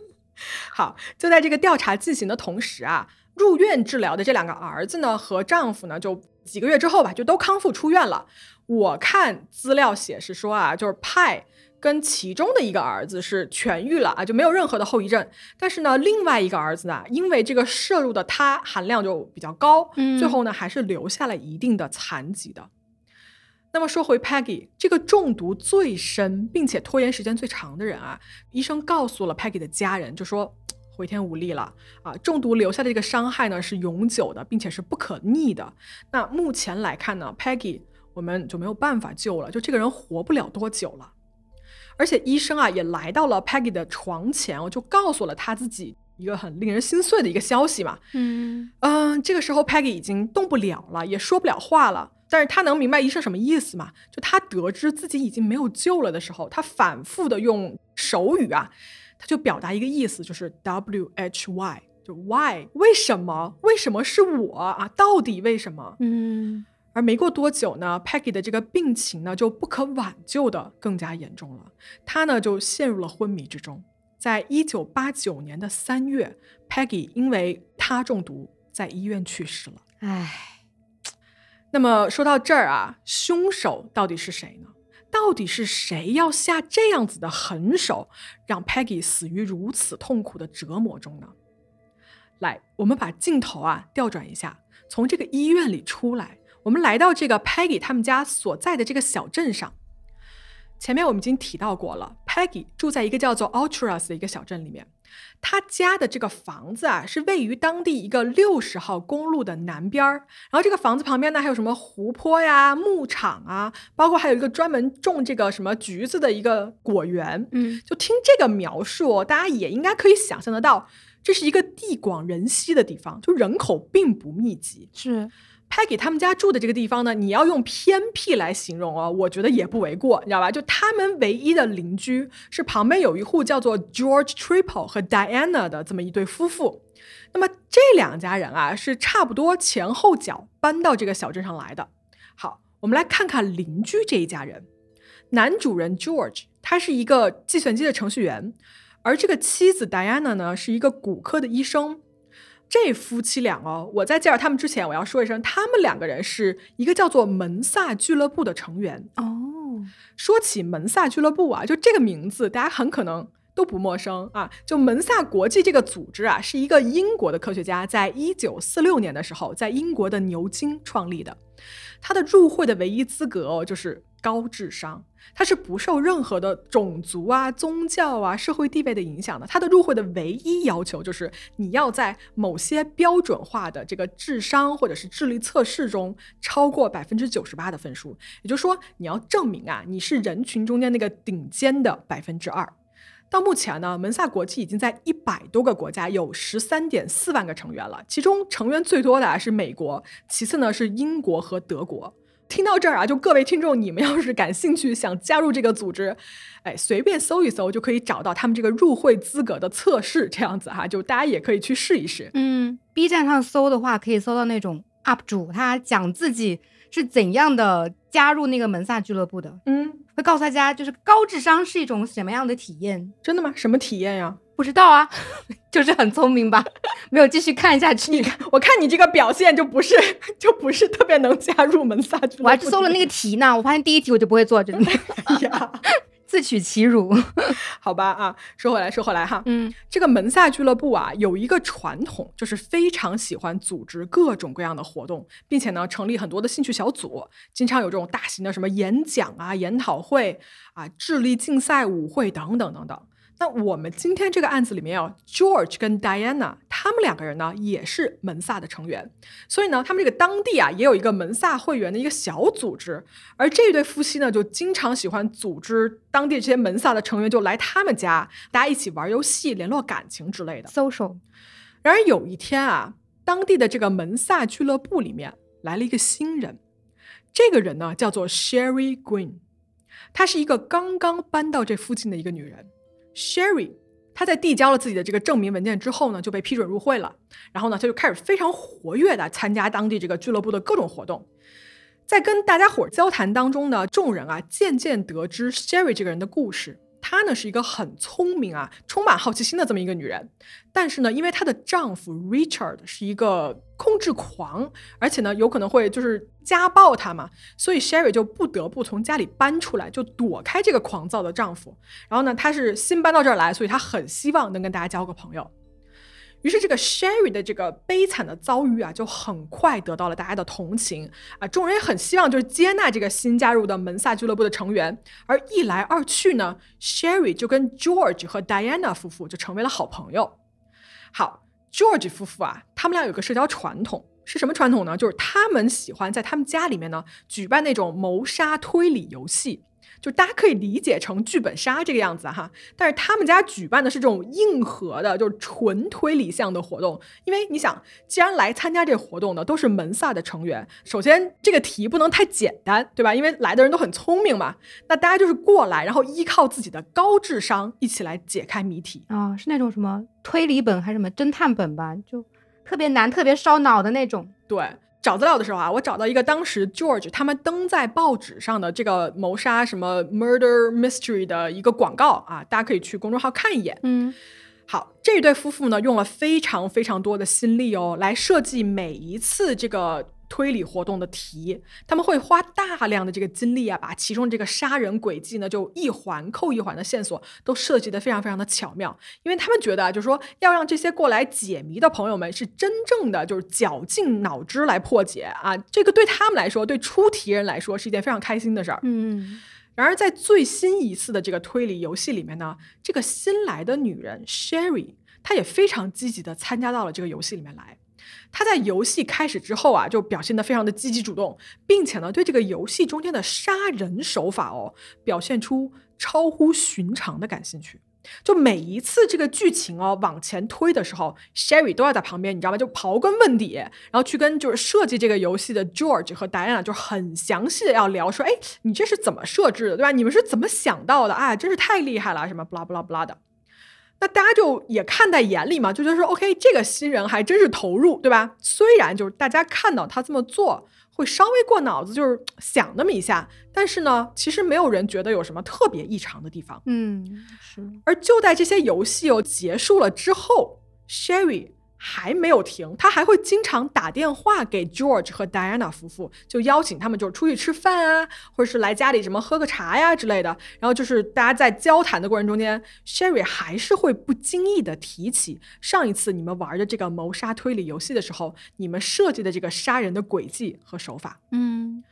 C: 好，就在这个调查进行的同时啊，入院治疗的这两个儿子呢和丈夫呢，就几个月之后吧，就都康复出院了。我看资料显示说啊，就是派跟其中的一个儿子是痊愈了啊，就没有任何的后遗症。但是呢，另外一个儿子呢，因为这个摄入的它含量就比较高，
D: 嗯
C: 最后呢还是留下了一定的残疾的。那么说回 Peggy 这个中毒最深并且拖延时间最长的人啊，医生告诉了 Peggy 的家人，就说回天无力了啊，中毒留下的这个伤害呢是永久的，并且是不可逆的。那目前来看呢，Peggy 我们就没有办法救了，就这个人活不了多久了。而且医生啊也来到了 Peggy 的床前，我就告诉了他自己一个很令人心碎的一个消息嘛。
D: 嗯
C: 嗯，这个时候 Peggy 已经动不了了，也说不了话了。但是他能明白医生什么意思吗？就他得知自己已经没有救了的时候，他反复的用手语啊，他就表达一个意思，就是 W H Y，就 Why 为什么？为什么是我啊？到底为什么？
D: 嗯
C: 而没过多久呢，Peggy 的这个病情呢就不可挽救的更加严重了，她呢就陷入了昏迷之中。在一九八九年的三月，Peggy 因为他中毒在医院去世了。
D: 唉，
C: 那么说到这儿啊，凶手到底是谁呢？到底是谁要下这样子的狠手，让 Peggy 死于如此痛苦的折磨中呢？来，我们把镜头啊调转一下，从这个医院里出来，我们来到这个 Peggy 他们家所在的这个小镇上。前面我们已经提到过了，Peggy 住在一个叫做 Ultras 的一个小镇里面。他家的这个房子啊，是位于当地一个六十号公路的南边儿。然后这个房子旁边呢，还有什么湖泊呀、牧场啊，包括还有一个专门种这个什么橘子的一个果园。
D: 嗯，
C: 就听这个描述，大家也应该可以想象得到，这是一个地广人稀的地方，就人口并不密集。
D: 是
C: 拍给他们家住的这个地方呢，你要用偏僻来形容哦，我觉得也不为过，你知道吧？就他们唯一的邻居是旁边有一户叫做 George Triple 和 Diana 的这么一对夫妇。那么这两家人啊，是差不多前后脚搬到这个小镇上来的。好，我们来看看邻居这一家人。男主人 George 他是一个计算机的程序员，而这个妻子 Diana 呢是一个骨科的医生。这夫妻俩哦，我在介绍他们之前，我要说一声，他们两个人是一个叫做门萨俱乐部的成员。
D: 哦，
C: 说起门萨俱乐部啊，就这个名字，大家很可能都不陌生啊。就门萨国际这个组织啊，是一个英国的科学家在一九四六年的时候在英国的牛津创立的。他的入会的唯一资格哦，就是高智商。他是不受任何的种族啊、宗教啊、社会地位的影响的。他的入会的唯一要求就是你要在某些标准化的这个智商或者是智力测试中超过百分之九十八的分数，也就是说你要证明啊你是人群中间那个顶尖的百分之二。到目前呢，门萨国际已经在一百多个国家有十三点四万个成员了，其中成员最多的啊是美国，其次呢是英国和德国。听到这儿啊，就各位听众，你们要是感兴趣想加入这个组织，哎，随便搜一搜就可以找到他们这个入会资格的测试，这样子哈，就大家也可以去试一试。
D: 嗯，B 站上搜的话，可以搜到那种 UP 主，他讲自己是怎样的加入那个门萨俱乐部的，
C: 嗯，
D: 会告诉大家就是高智商是一种什么样的体验。
C: 真的吗？什么体验呀？
D: 不知道啊，就是很聪明吧？没有继续看下去。
C: 你看我看你这个表现就不是 就不是特别能加入门萨俱乐部。
D: 我还去搜了那个题呢，我发现第一题我就不会做，真的。
C: 哎呀，
D: 自取其辱。
C: 好吧啊，说回来说回来哈，
D: 嗯，
C: 这个门萨俱乐部啊有一个传统，就是非常喜欢组织各种各样的活动，并且呢成立很多的兴趣小组，经常有这种大型的什么演讲啊、研讨会啊、智力竞赛、舞会等等等等。那我们今天这个案子里面啊，George 跟 Diana 他们两个人呢也是门萨的成员，所以呢，他们这个当地啊也有一个门萨会员的一个小组织，而这对夫妻呢就经常喜欢组织当地这些门萨的成员就来他们家，大家一起玩游戏、联络感情之类的。
D: social
C: 然而有一天啊，当地的这个门萨俱乐部里面来了一个新人，这个人呢叫做 Sherry Green，她是一个刚刚搬到这附近的一个女人。Sherry，他在递交了自己的这个证明文件之后呢，就被批准入会了。然后呢，他就开始非常活跃的参加当地这个俱乐部的各种活动。在跟大家伙儿交谈当中呢，众人啊渐渐得知 Sherry 这个人的故事。她呢是一个很聪明啊、充满好奇心的这么一个女人，但是呢，因为她的丈夫 Richard 是一个控制狂，而且呢有可能会就是家暴她嘛，所以 Sherry 就不得不从家里搬出来，就躲开这个狂躁的丈夫。然后呢，她是新搬到这儿来，所以她很希望能跟大家交个朋友。于是，这个 Sherry 的这个悲惨的遭遇啊，就很快得到了大家的同情啊。众人也很希望就是接纳这个新加入的门萨俱乐部的成员。而一来二去呢，Sherry 就跟 George 和 Diana 夫妇就成为了好朋友。好，George 夫妇啊，他们俩有个社交传统，是什么传统呢？就是他们喜欢在他们家里面呢举办那种谋杀推理游戏。就大家可以理解成剧本杀这个样子哈，但是他们家举办的是这种硬核的，就是纯推理向的活动。因为你想，既然来参加这个活动的都是门萨的成员，首先这个题不能太简单，对吧？因为来的人都很聪明嘛，那大家就是过来，然后依靠自己的高智商一起来解开谜题。
D: 啊、是那种什么推理本还是什么侦探本吧，就特别难、特别烧脑的那种。
C: 对，找资料的时候啊，我找到一个当时 George 他们登在报纸上的这个谋杀什么 murder mystery 的一个广告啊，大家可以去公众号看一眼。
D: 嗯，
C: 好，这对夫妇呢用了非常非常多的心力哦，来设计每一次这个推理活动的题，他们会花大量的这个精力啊，把其中这个杀人轨迹呢，就一环扣一环的线索都设计的非常非常的巧妙，因为他们觉得啊，就是说要让这些过来解谜的朋友们是真正的就是绞尽脑汁来破解啊，这个对他们来说，对出题人来说是一件非常开心的事儿。
D: 嗯
C: 然而，在最新一次的这个推理游戏里面呢，这个新来的女人 Sherry，她也非常积极的参加到了这个游戏里面来。他在游戏开始之后啊，就表现得非常的积极主动，并且呢，对这个游戏中间的杀人手法哦，表现出超乎寻常的感兴趣。就每一次这个剧情哦往前推的时候，Sherry 都要在旁边，你知道吗？就刨根问底，然后去跟就是设计这个游戏的 George 和 Diana 就很详细的要聊说，哎，你这是怎么设置的，对吧？你们是怎么想到的？啊，真是太厉害了，什么 blah blah blah 的。那大家就也看在眼里嘛，就觉得说，OK，这个新人还真是投入，对吧？虽然就是大家看到他这么做会稍微过脑子，就是想那么一下，但是呢，其实没有人觉得有什么特别异常的地方。
D: 嗯，是，
C: 而就在这些游戏哦结束了之后，Sherry 还没有停，他还会经常打电话给 George 和 Diana 夫妇，就邀请他们就是出去吃饭啊，或者是来家里什么喝个茶呀之类的。然后就是大家在交谈的过程中间，Sherry 还是会不经意的提起上一次你们玩的这个谋杀推理游戏的时候，你们设计的这个杀人的轨迹和手法。
D: 嗯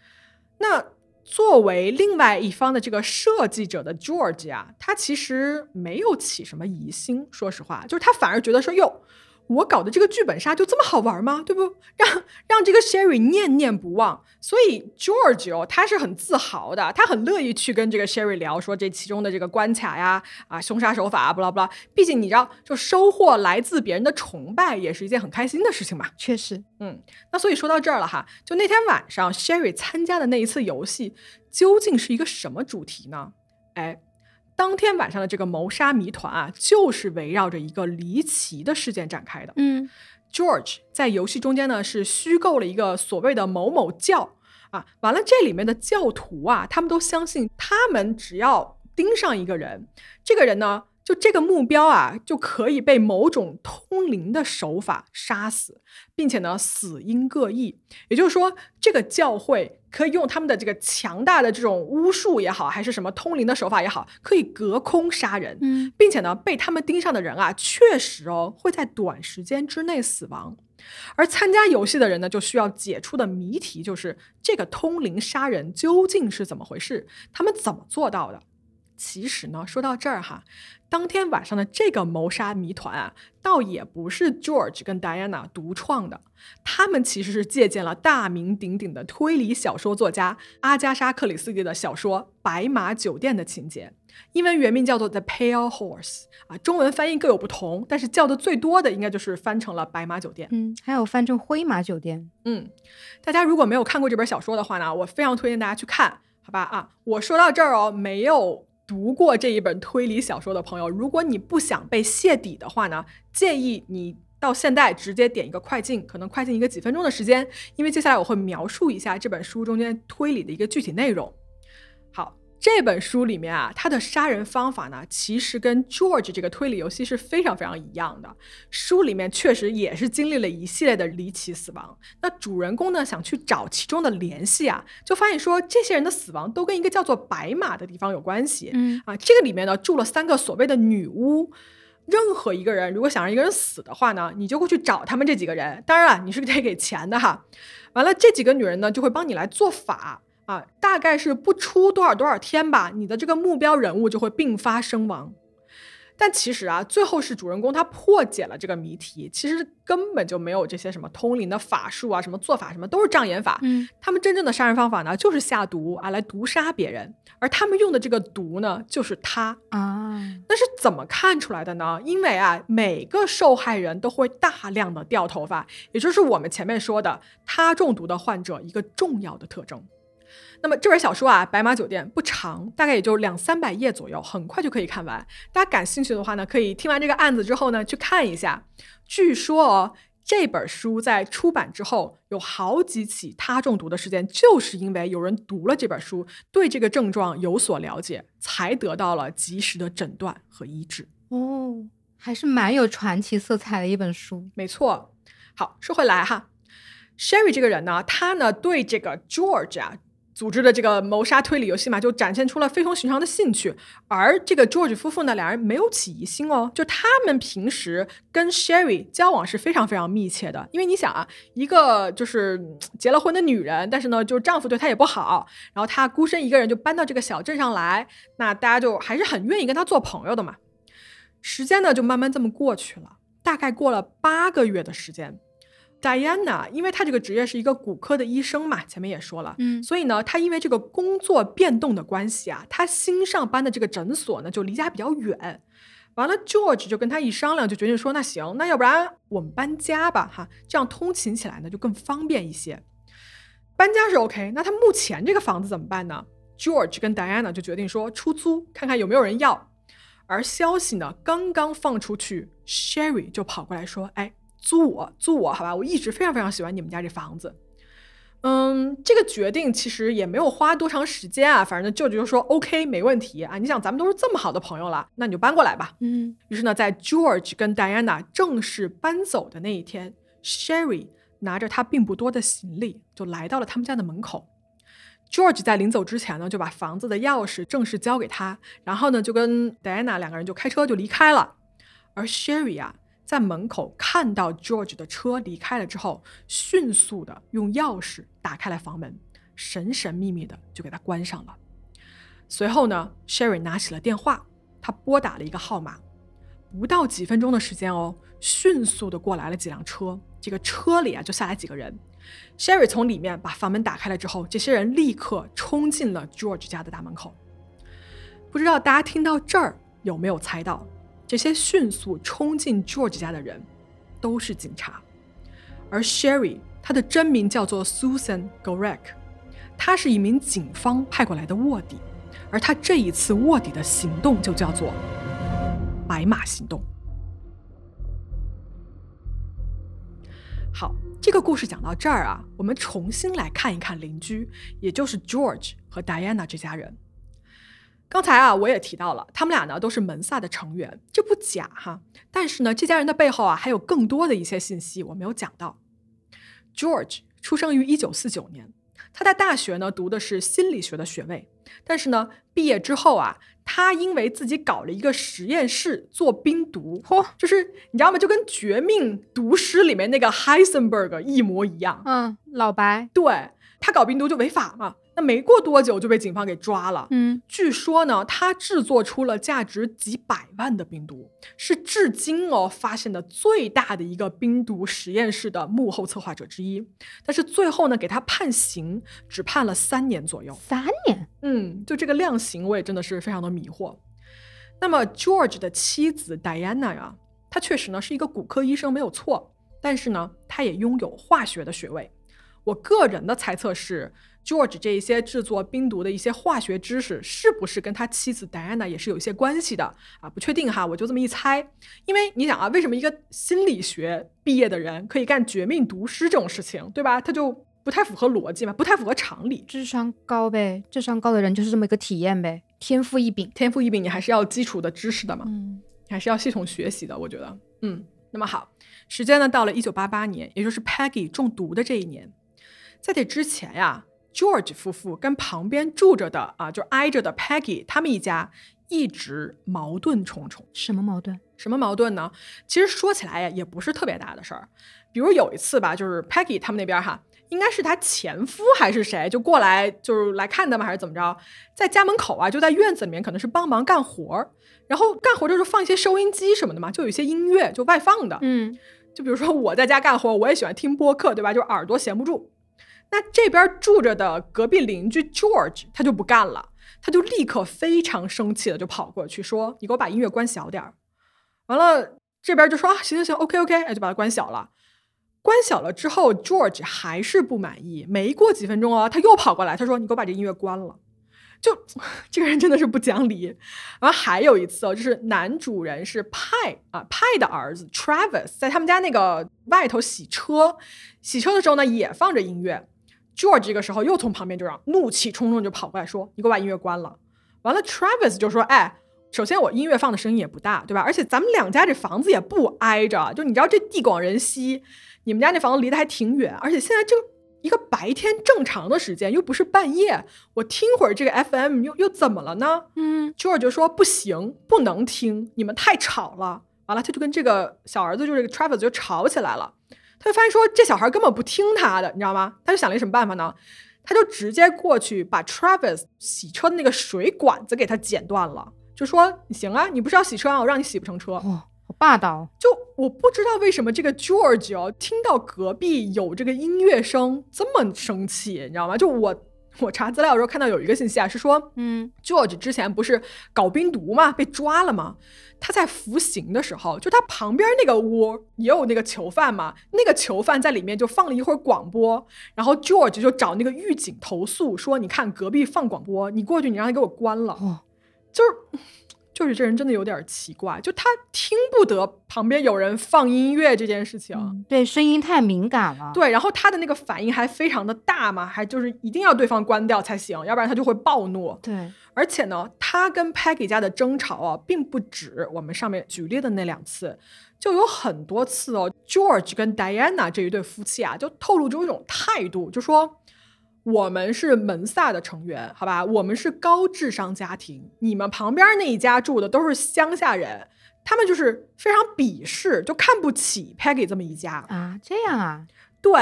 C: 那作为另外一方的这个设计者的 George 啊，他其实没有起什么疑心，说实话，就是他反而觉得说，哟，我搞的这个剧本杀就这么好玩吗？对不？让让这个 Sherry 念念不忘。所以 George 哦，他是很自豪的，他很乐意去跟这个 Sherry 聊，说这其中的这个关卡呀，啊，凶杀手法啊，不啦不啦。毕竟你知道，就收获来自别人的崇拜，也是一件很开心的事情嘛。
D: 确实，
C: 嗯，那所以说到这儿了哈，就那天晚上 Sherry 参加的那一次游戏，究竟是一个什么主题呢？哎，当天晚上的这个谋杀谜团啊，就是围绕着一个离奇的事件展开的。
D: 嗯
C: George 在游戏中间呢是虚构了一个所谓的某某教啊，完了这里面的教徒啊，他们都相信他们只要盯上一个人，这个人呢就这个目标啊就可以被某种通灵的手法杀死，并且呢死因各异。也就是说，这个教会可以用他们的这个强大的这种巫术也好，还是什么通灵的手法也好，可以隔空杀人。
D: 嗯
C: 并且呢，被他们盯上的人啊，确实哦会在短时间之内死亡。而参加游戏的人呢，就需要解出的谜题就是这个通灵杀人究竟是怎么回事，他们怎么做到的？其实呢，说到这儿哈，当天晚上的这个谋杀谜团啊，倒也不是 George 跟 Diana 独创的，他们其实是借鉴了大名鼎鼎的推理小说作家阿加莎·克里斯蒂的小说《白马酒店》的情节。英文原名叫做《The Pale Horse》啊，中文翻译各有不同，但是叫的最多的应该就是翻成了《白马酒店》。
D: 嗯，还有翻成灰马酒店，
C: 嗯，大家如果没有看过这本小说的话呢，我非常推荐大家去看，好吧？啊，我说到这儿哦，没有读过这一本推理小说的朋友，如果你不想被泄底的话呢，建议你到现在直接点一个快进，可能快进一个几分钟的时间，因为接下来我会描述一下这本书中间推理的一个具体内容。好。这本书里面啊，他的杀人方法呢，其实跟 George 这个推理游戏是非常非常一样的。书里面确实也是经历了一系列的离奇死亡。那主人公呢，想去找其中的联系啊，就发现说这些人的死亡都跟一个叫做白马的地方有关系。
D: 嗯
C: 啊，这个里面呢住了三个所谓的女巫。任何一个人如果想让一个人死的话呢，你就会去找他们这几个人。当然了，你是得给钱的哈。完了，这几个女人呢就会帮你来做法。啊，大概是不出多少多少天吧，你的这个目标人物就会病发身亡。但其实啊，最后是主人公他破解了这个谜题，其实根本就没有这些什么通灵的法术啊，什么做法什么都是障眼法。
D: 嗯
C: 他们真正的杀人方法呢，就是下毒啊，来毒杀别人。而他们用的这个毒呢，就是他。
D: 啊，
C: 那是怎么看出来的呢？因为啊，每个受害人都会大量的掉头发，也就是我们前面说的他中毒的患者一个重要的特征。那么这本小说啊，《白马酒店》不长，大概也就两三百页左右，很快就可以看完。大家感兴趣的话呢，可以听完这个案子之后呢，去看一下。据说哦，这本书在出版之后，有好几起他中毒的事件，就是因为有人读了这本书，对这个症状有所了解，才得到了及时的诊断和医治。
D: 哦，还是蛮有传奇色彩的一本书。
C: 没错。好，说回来哈 Sherry 这个人呢，他呢对这个 George 啊组织的这个谋杀推理游戏嘛，就展现出了非同寻常的兴趣。而这个 George 夫妇呢，两人没有起疑心哦，就他们平时跟 Sherry 交往是非常非常密切的。因为你想啊，一个就是结了婚的女人，但是呢，就丈夫对她也不好，然后她孤身一个人就搬到这个小镇上来，那大家就还是很愿意跟她做朋友的嘛。时间呢就慢慢这么过去了，大概过了八个月的时间。Diana，因为她这个职业是一个骨科的医生嘛，前面也说了，
D: 嗯
C: 所以呢，她因为这个工作变动的关系啊，她新上班的这个诊所呢就离家比较远。完了，George 就跟他一商量，就决定说，那行，那要不然我们搬家吧，哈，这样通勤起来呢就更方便一些。搬家是 OK，那他目前这个房子怎么办呢？George 跟 Diana 就决定说出租，看看有没有人要。而消息呢刚刚放出去，Sherry 就跑过来说：“哎，租我，租我，好吧？我一直非常非常喜欢你们家这房子。”嗯，这个决定其实也没有花多长时间啊，反正舅舅就说 OK，没问题啊。你想，咱们都是这么好的朋友了，那你就搬过来吧。
D: 嗯
C: 于是呢，在 George 跟 Diana 正式搬走的那一天，Sherry 拿着他并不多的行李，就来到了他们家的门口。George 在临走之前呢，就把房子的钥匙正式交给他，然后呢，就跟 Diana 两个人就开车就离开了。而 Sherry 啊，在门口看到 George 的车离开了之后，迅速的用钥匙打开了房门，神神秘秘的就给他关上了。随后呢，Sherry 拿起了电话，他拨打了一个号码，不到几分钟的时间哦，迅速的过来了几辆车，这个车里啊就下来几个人。Sherry 从里面把房门打开了之后，这些人立刻冲进了 George 家的大门口。不知道大家听到这儿有没有猜到，这些迅速冲进 George 家的人都是警察，而 Sherry 她的真名叫做 Susan Gorek，她是一名警方派过来的卧底，而她这一次卧底的行动就叫做“白马行动”。好，这个故事讲到这儿啊，我们重新来看一看邻居，也就是 George 和 Diana 这家人。刚才啊，我也提到了，他们俩呢都是门萨的成员，这不假哈。但是呢，这家人的背后啊，还有更多的一些信息我没有讲到。George 出生于一九四九年，他在大学呢读的是心理学的学位，但是呢，毕业之后啊，他因为自己搞了一个实验室做冰毒，
D: 嚯，
C: 就是你知道吗？就跟《绝命毒师》里面那个 Heisenberg 一模一样。
D: 嗯，老白，
C: 对他搞病毒就违法嘛，那没过多久就被警方给抓了。
D: 嗯
C: 据说呢，他制作出了价值几百万的冰毒，是至今哦发现的最大的一个冰毒实验室的幕后策划者之一。但是最后呢，给他判刑，只判了三年左右。
D: 三年，
C: 嗯，就这个量刑，我也真的是非常的迷惑。那么 George 的妻子 Diana 呀，她确实呢是一个骨科医生，没有错，但是呢，她也拥有化学的学位。我个人的猜测是，George 这一些制作冰毒的一些化学知识，是不是跟他妻子 Diana 也是有一些关系的啊？不确定哈，我就这么一猜。因为你想啊，为什么一个心理学毕业的人可以干绝命毒师这种事情，对吧？他就不太符合逻辑嘛，不太符合常理。
D: 智商高呗，智商高的人就是这么一个体验呗，天赋异禀。
C: 天赋异禀，你还是要基础的知识的嘛。
D: 嗯
C: 还是要系统学习的，我觉得。嗯，那么好，时间呢到了一九八八年，也就是 Peggy 中毒的这一年。在这之前呀，George 夫妇跟旁边住着的啊，就挨着的 Peggy 他们一家一直矛盾重重。
D: 什么矛盾？
C: 什么矛盾呢？其实说起来呀，也不是特别大的事儿。比如有一次吧，就是 Peggy 他们那边哈，应该是她前夫还是谁，就过来就是来看他们，还是怎么着，在家门口啊，就在院子里面，可能是帮忙干活儿，然后干活的时候放一些收音机什么的嘛，就有一些音乐就外放的。
D: 嗯
C: 就比如说我在家干活，我也喜欢听播客，对吧？就耳朵闲不住。那这边住着的隔壁邻居 George 他就不干了，他就立刻非常生气的就跑过去说：“你给我把音乐关小点儿。”完了，这边就说：“啊，行行行，OK OK。”哎，就把它关小了。关小了之后，George 还是不满意。没过几分钟哦，他又跑过来，他说：“你给我把这音乐关了。”就 这个人真的是不讲理。然后还有一次哦，就是男主人是派啊派的儿子 Travis 在他们家那个外头洗车，洗车的时候呢也放着音乐。George 这个时候又从旁边就让怒气冲冲就跑过来说：“你给我把音乐关了。”完了，Travis 就说：“哎，首先我音乐放的声音也不大，对吧？而且咱们两家这房子也不挨着，就你知道这地广人稀，你们家那房子离得还挺远，而且现在就一个白天正常的时间，又不是半夜，我听会儿这个 FM 又又怎么了呢？
D: 嗯
C: ，George 就说不行，不能听，你们太吵了。完了，他就跟这个小儿子，就是这个 Travis 就吵起来了。他就发现说这小孩根本不听他的，你知道吗？他就想了一什么办法呢？他就直接过去把 Travis 洗车的那个水管子给他剪断了，就说你行啊，你不是要洗车啊，我让你洗不成车。
D: 哦，好霸道。
C: 就我不知道为什么这个 George 哦，听到隔壁有这个音乐声这么生气，你知道吗？就我我查资料的时候看到有一个信息啊，是说
D: 嗯
C: George 之前不是搞冰毒嘛，被抓了吗？他在服刑的时候，就他旁边那个屋也有那个囚犯嘛，那个囚犯在里面就放了一会儿广播，然后 George 就找那个狱警投诉说，你看隔壁放广播，你过去你让他给我关了。
D: 哦，
C: 就是就是这人真的有点奇怪，就他听不得旁边有人放音乐这件事情。
D: 嗯对，声音太敏感了。，
C: 对，然后他的那个反应还非常的大嘛，还就是一定要对方关掉才行，要不然他就会暴怒。
D: 对，
C: 而且呢，他跟 Peggy 家的争吵啊，并不止我们上面举例的那两次，就有很多次哦。George 跟 Diana 这一对夫妻啊，就透露出一种态度，就说我们是门萨的成员，好吧，我们是高智商家庭，你们旁边那一家住的都是乡下人，他们就是非常鄙视，就看不起 Peggy 这么一家。
D: 啊，这样啊，
C: 对，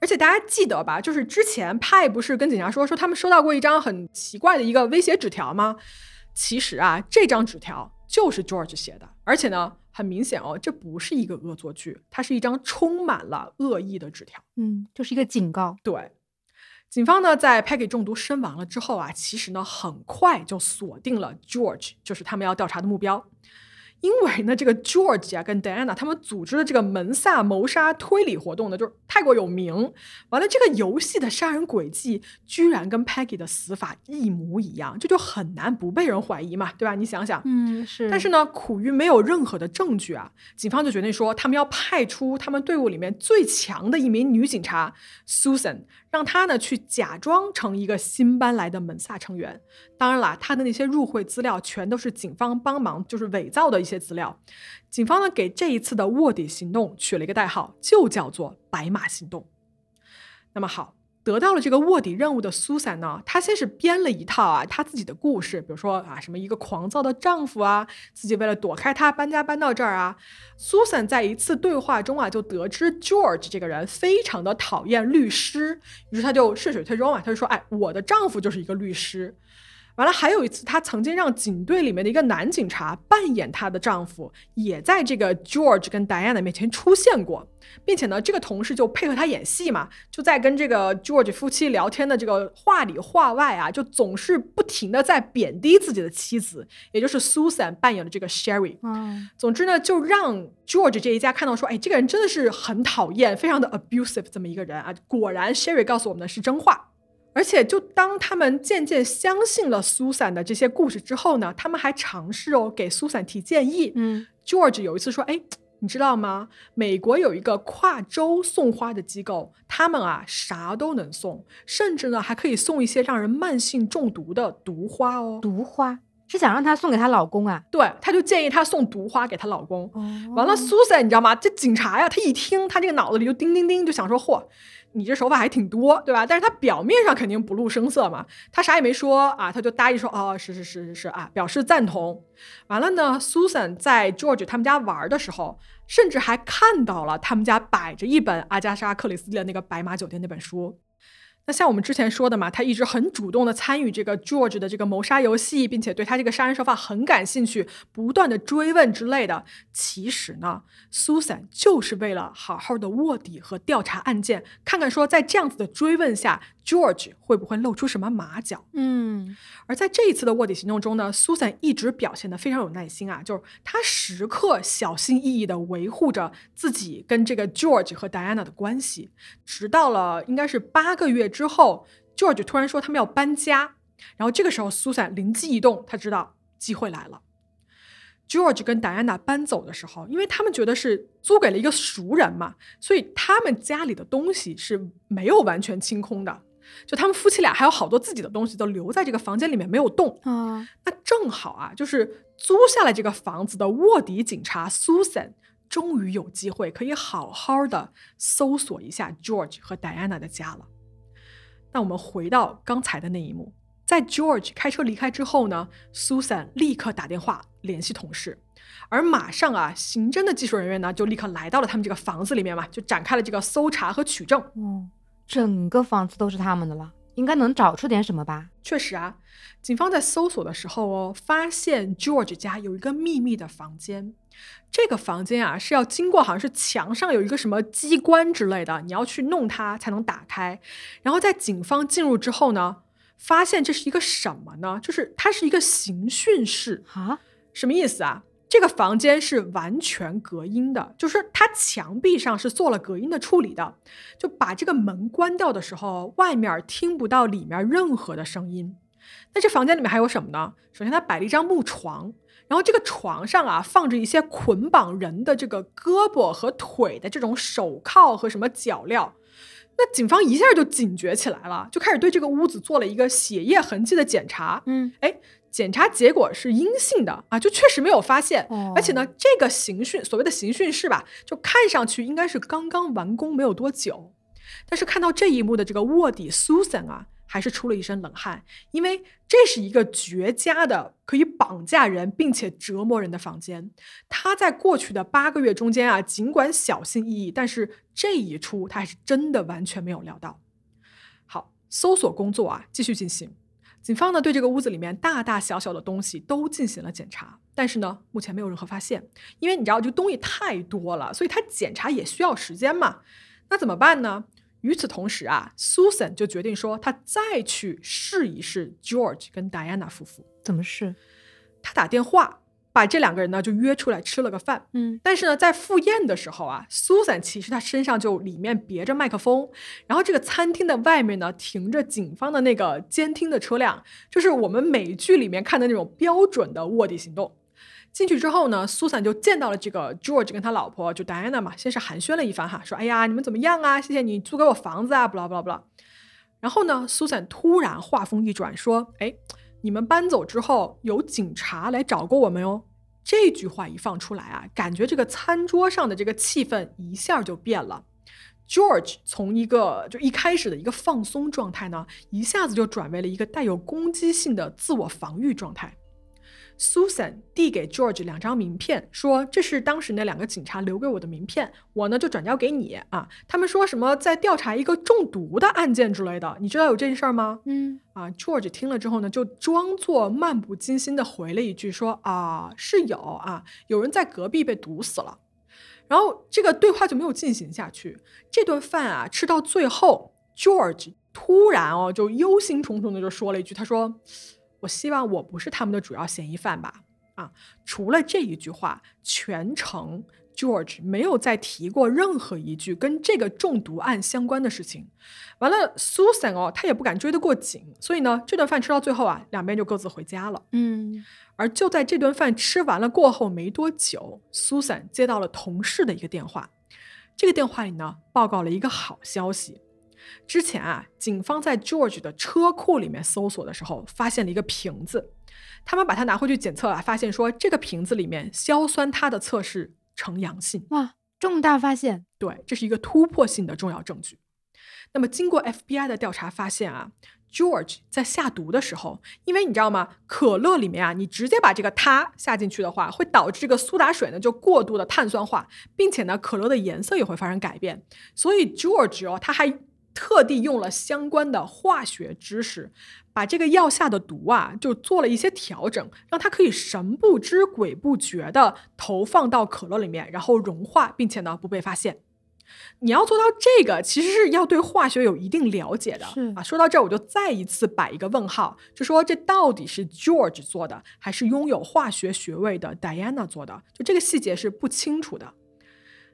C: 而且大家记得吧？就是之前派不是跟警察说说他们收到过一张很奇怪的一个威胁纸条吗？其实啊，这张纸条就是 George 写的，而且呢，很明显哦，这不是一个恶作剧，它是一张充满了恶意的纸条。
D: 嗯，就是一个警告。
C: 对，警方呢在 Peggy 中毒身亡了之后啊，其实呢很快就锁定了 George，就是他们要调查的目标。因为呢，这个 George 啊跟 Diana 他们组织的这个门萨谋杀推理活动呢，就是太过有名。完了，这个游戏的杀人轨迹居然跟 Peggy 的死法一模一样，这就很难不被人怀疑嘛，对吧？你想想，
D: 嗯，是。
C: 但是呢，苦于没有任何的证据啊，警方就决定说，他们要派出他们队伍里面最强的一名女警察 Susan，让他呢去假装成一个新搬来的门萨成员。当然了，他的那些入会资料全都是警方帮忙就是伪造的一些资料。警方呢给这一次的卧底行动取了一个代号，就叫做“白马行动”。那么好，得到了这个卧底任务的苏珊呢，她先是编了一套啊她自己的故事，比如说啊什么一个狂躁的丈夫啊，自己为了躲开他搬家搬到这儿啊。苏珊在一次对话中啊，就得知 George 这个人非常的讨厌律师，于是她就顺水推舟嘛，她就说，哎，我的丈夫就是一个律师。完了，还有一次，她曾经让警队里面的一个男警察扮演她的丈夫，也在这个 George 跟 Diana 面前出现过，并且呢，这个同事就配合她演戏嘛，就在跟这个 George 夫妻聊天的这个话里话外啊，就总是不停的在贬低自己的妻子，也就是 Susan 扮演的这个 Sherry。
D: 嗯，
C: 总之呢，就让 George 这一家看到说，哎，这个人真的是很讨厌，非常的 abusive 这么一个人啊。果然，Sherry 告诉我们的是真话。而且，就当他们渐渐相信了 Susan 的这些故事之后呢，他们还尝试哦给 Susan 提建议。
D: 嗯
C: George 有一次说：“哎，你知道吗？美国有一个跨州送花的机构，他们啊啥都能送，甚至呢还可以送一些让人慢性中毒的毒花哦。
D: 毒花是想让她送给她老公啊？
C: 对，她就建议她送毒花给她老公。
D: 哦
C: 完了，Susan 你知道吗？这警察呀，他一听，他这个脑子里就叮叮叮，就想说：嚯，你这手法还挺多，对吧？但是他表面上肯定不露声色嘛，他啥也没说啊，他就答应说：哦，是是是是是啊，表示赞同。完了呢，Susan 在 George 他们家玩的时候，甚至还看到了他们家摆着一本阿加莎·克里斯蒂的那个《白马酒店》那本书。那像我们之前说的嘛，他一直很主动的参与这个 George 的这个谋杀游戏，并且对他这个杀人手法很感兴趣，不断的追问之类的。其实呢，Susan 就是为了好好的卧底和调查案件，看看说在这样子的追问下，George 会不会露出什么马脚。
D: 嗯
C: 而在这一次的卧底行动中呢，Susan 一直表现的非常有耐心啊，就是他时刻小心翼翼的维护着自己跟这个 George 和 Diana 的关系，直到了应该是八个月之后，George 突然说他们要搬家，然后这个时候 Susan 灵机一动，他知道机会来了。George 跟 Diana 搬走的时候，因为他们觉得是租给了一个熟人嘛，所以他们家里的东西是没有完全清空的。就他们夫妻俩还有好多自己的东西都留在这个房间里面没有动。
D: 啊，
C: 那正好啊，就是租下了这个房子的卧底警察 Susan，终于有机会可以好好的搜索一下 George 和 Diana 的家了。那我们回到刚才的那一幕，在 George 开车离开之后呢，Susan 立刻打电话联系同事，而马上啊，刑侦的技术人员呢就立刻来到了他们这个房子里面嘛，就展开了这个搜查和取证。
D: 嗯，整个房子都是他们的了，应该能找出点什么吧？
C: 确实啊，警方在搜索的时候哦，发现 George 家有一个秘密的房间。这个房间啊是要经过，好像是墙上有一个什么机关之类的，你要去弄它才能打开。然后在警方进入之后呢，发现这是一个什么呢？就是它是一个刑讯室。
D: 啊，
C: 什么意思啊？这个房间是完全隔音的，就是它墙壁上是做了隔音的处理的，就把这个门关掉的时候，外面听不到里面任何的声音。那这房间里面还有什么呢？首先，它摆了一张木床，然后这个床上啊放着一些捆绑人的这个胳膊和腿的这种手铐和什么脚镣。那警方一下就警觉起来了，就开始对这个屋子做了一个血液痕迹的检查。
D: 嗯，
C: 哎，检查结果是阴性的啊，就确实没有发现。
D: 哦
C: 而且呢，这个刑讯所谓的刑讯室吧，就看上去应该是刚刚完工没有多久。但是看到这一幕的这个卧底 Susan 啊，还是出了一身冷汗，因为这是一个绝佳的可以绑架人并且折磨人的房间。他在过去的八个月中间啊，尽管小心翼翼，但是这一出他还是真的完全没有料到。好，搜索工作啊继续进行。警方呢对这个屋子里面大大小小的东西都进行了检查，但是呢目前没有任何发现，因为你知道这东西太多了，所以他检查也需要时间嘛。那怎么办呢？与此同时啊，Susan 就决定说，她再去试一试 George 跟 Diana 夫妇。
D: 怎么试？
C: 她打电话把这两个人呢就约出来吃了个饭。
D: 嗯，
C: 但是呢，在赴宴的时候啊，Susan 其实她身上就里面别着麦克风，然后这个餐厅的外面呢停着警方的那个监听的车辆，就是我们美剧里面看的那种标准的卧底行动。进去之后呢，苏珊就见到了这个 George 跟他老婆就 Diana 嘛，先是寒暄了一番哈，说：“哎呀，你们怎么样啊？谢谢你租给我房子啊，不啦不啦不啦。”然后呢，苏珊突然话锋一转，说：“哎，你们搬走之后有警察来找过我们哟。”这句话一放出来啊，感觉这个餐桌上的这个气氛一下就变了。George 从一个就一开始的一个放松状态呢，一下子就转为了一个带有攻击性的自我防御状态。Susan 递给 George 两张名片，说：“这是当时那两个警察留给我的名片，我呢就转交给你啊。他们说什么在调查一个中毒的案件之类的，你知道有这件事儿吗？”
D: 嗯，
C: 啊，George 听了之后呢，就装作漫不经心的回了一句说：“啊，是有啊，有人在隔壁被毒死了。”然后这个对话就没有进行下去。这顿饭啊，吃到最后，George 突然哦，就忧心忡忡的就说了一句：“他说，我希望我不是他们的主要嫌疑犯吧？”啊，除了这一句话，全程 George 没有再提过任何一句跟这个中毒案相关的事情。完了，Susan 哦，她也不敢追得过紧，所以呢，这顿饭吃到最后啊，两边就各自回家了。
D: 嗯，
C: 而就在这顿饭吃完了过后没多久，Susan 接到了同事的一个电话。这个电话里呢，报告了一个好消息。之前啊，警方在 George 的车库里面搜索的时候，发现了一个瓶子。他们把它拿回去检测啊，发现说这个瓶子里面硝酸铊的测试呈阳性。
D: 哇，重大发现！
C: 对，这是一个突破性的重要证据。那么，经过 FBI 的调查发现啊，George 在下毒的时候，因为你知道吗？可乐里面啊，你直接把这个它下进去的话，会导致这个苏打水呢就过度的碳酸化，并且呢，可乐的颜色也会发生改变。所以 George 哦，他还特地用了相关的化学知识，把这个药下的毒啊，就做了一些调整，让它可以神不知鬼不觉的投放到可乐里面，然后融化，并且呢不被发现。你要做到这个，其实是要对化学有一定了解的。
D: 是
C: 啊，说到这儿，我就再一次摆一个问号，就说这到底是 George 做的，还是拥有化学学位的 Diana 做的？就这个细节是不清楚的。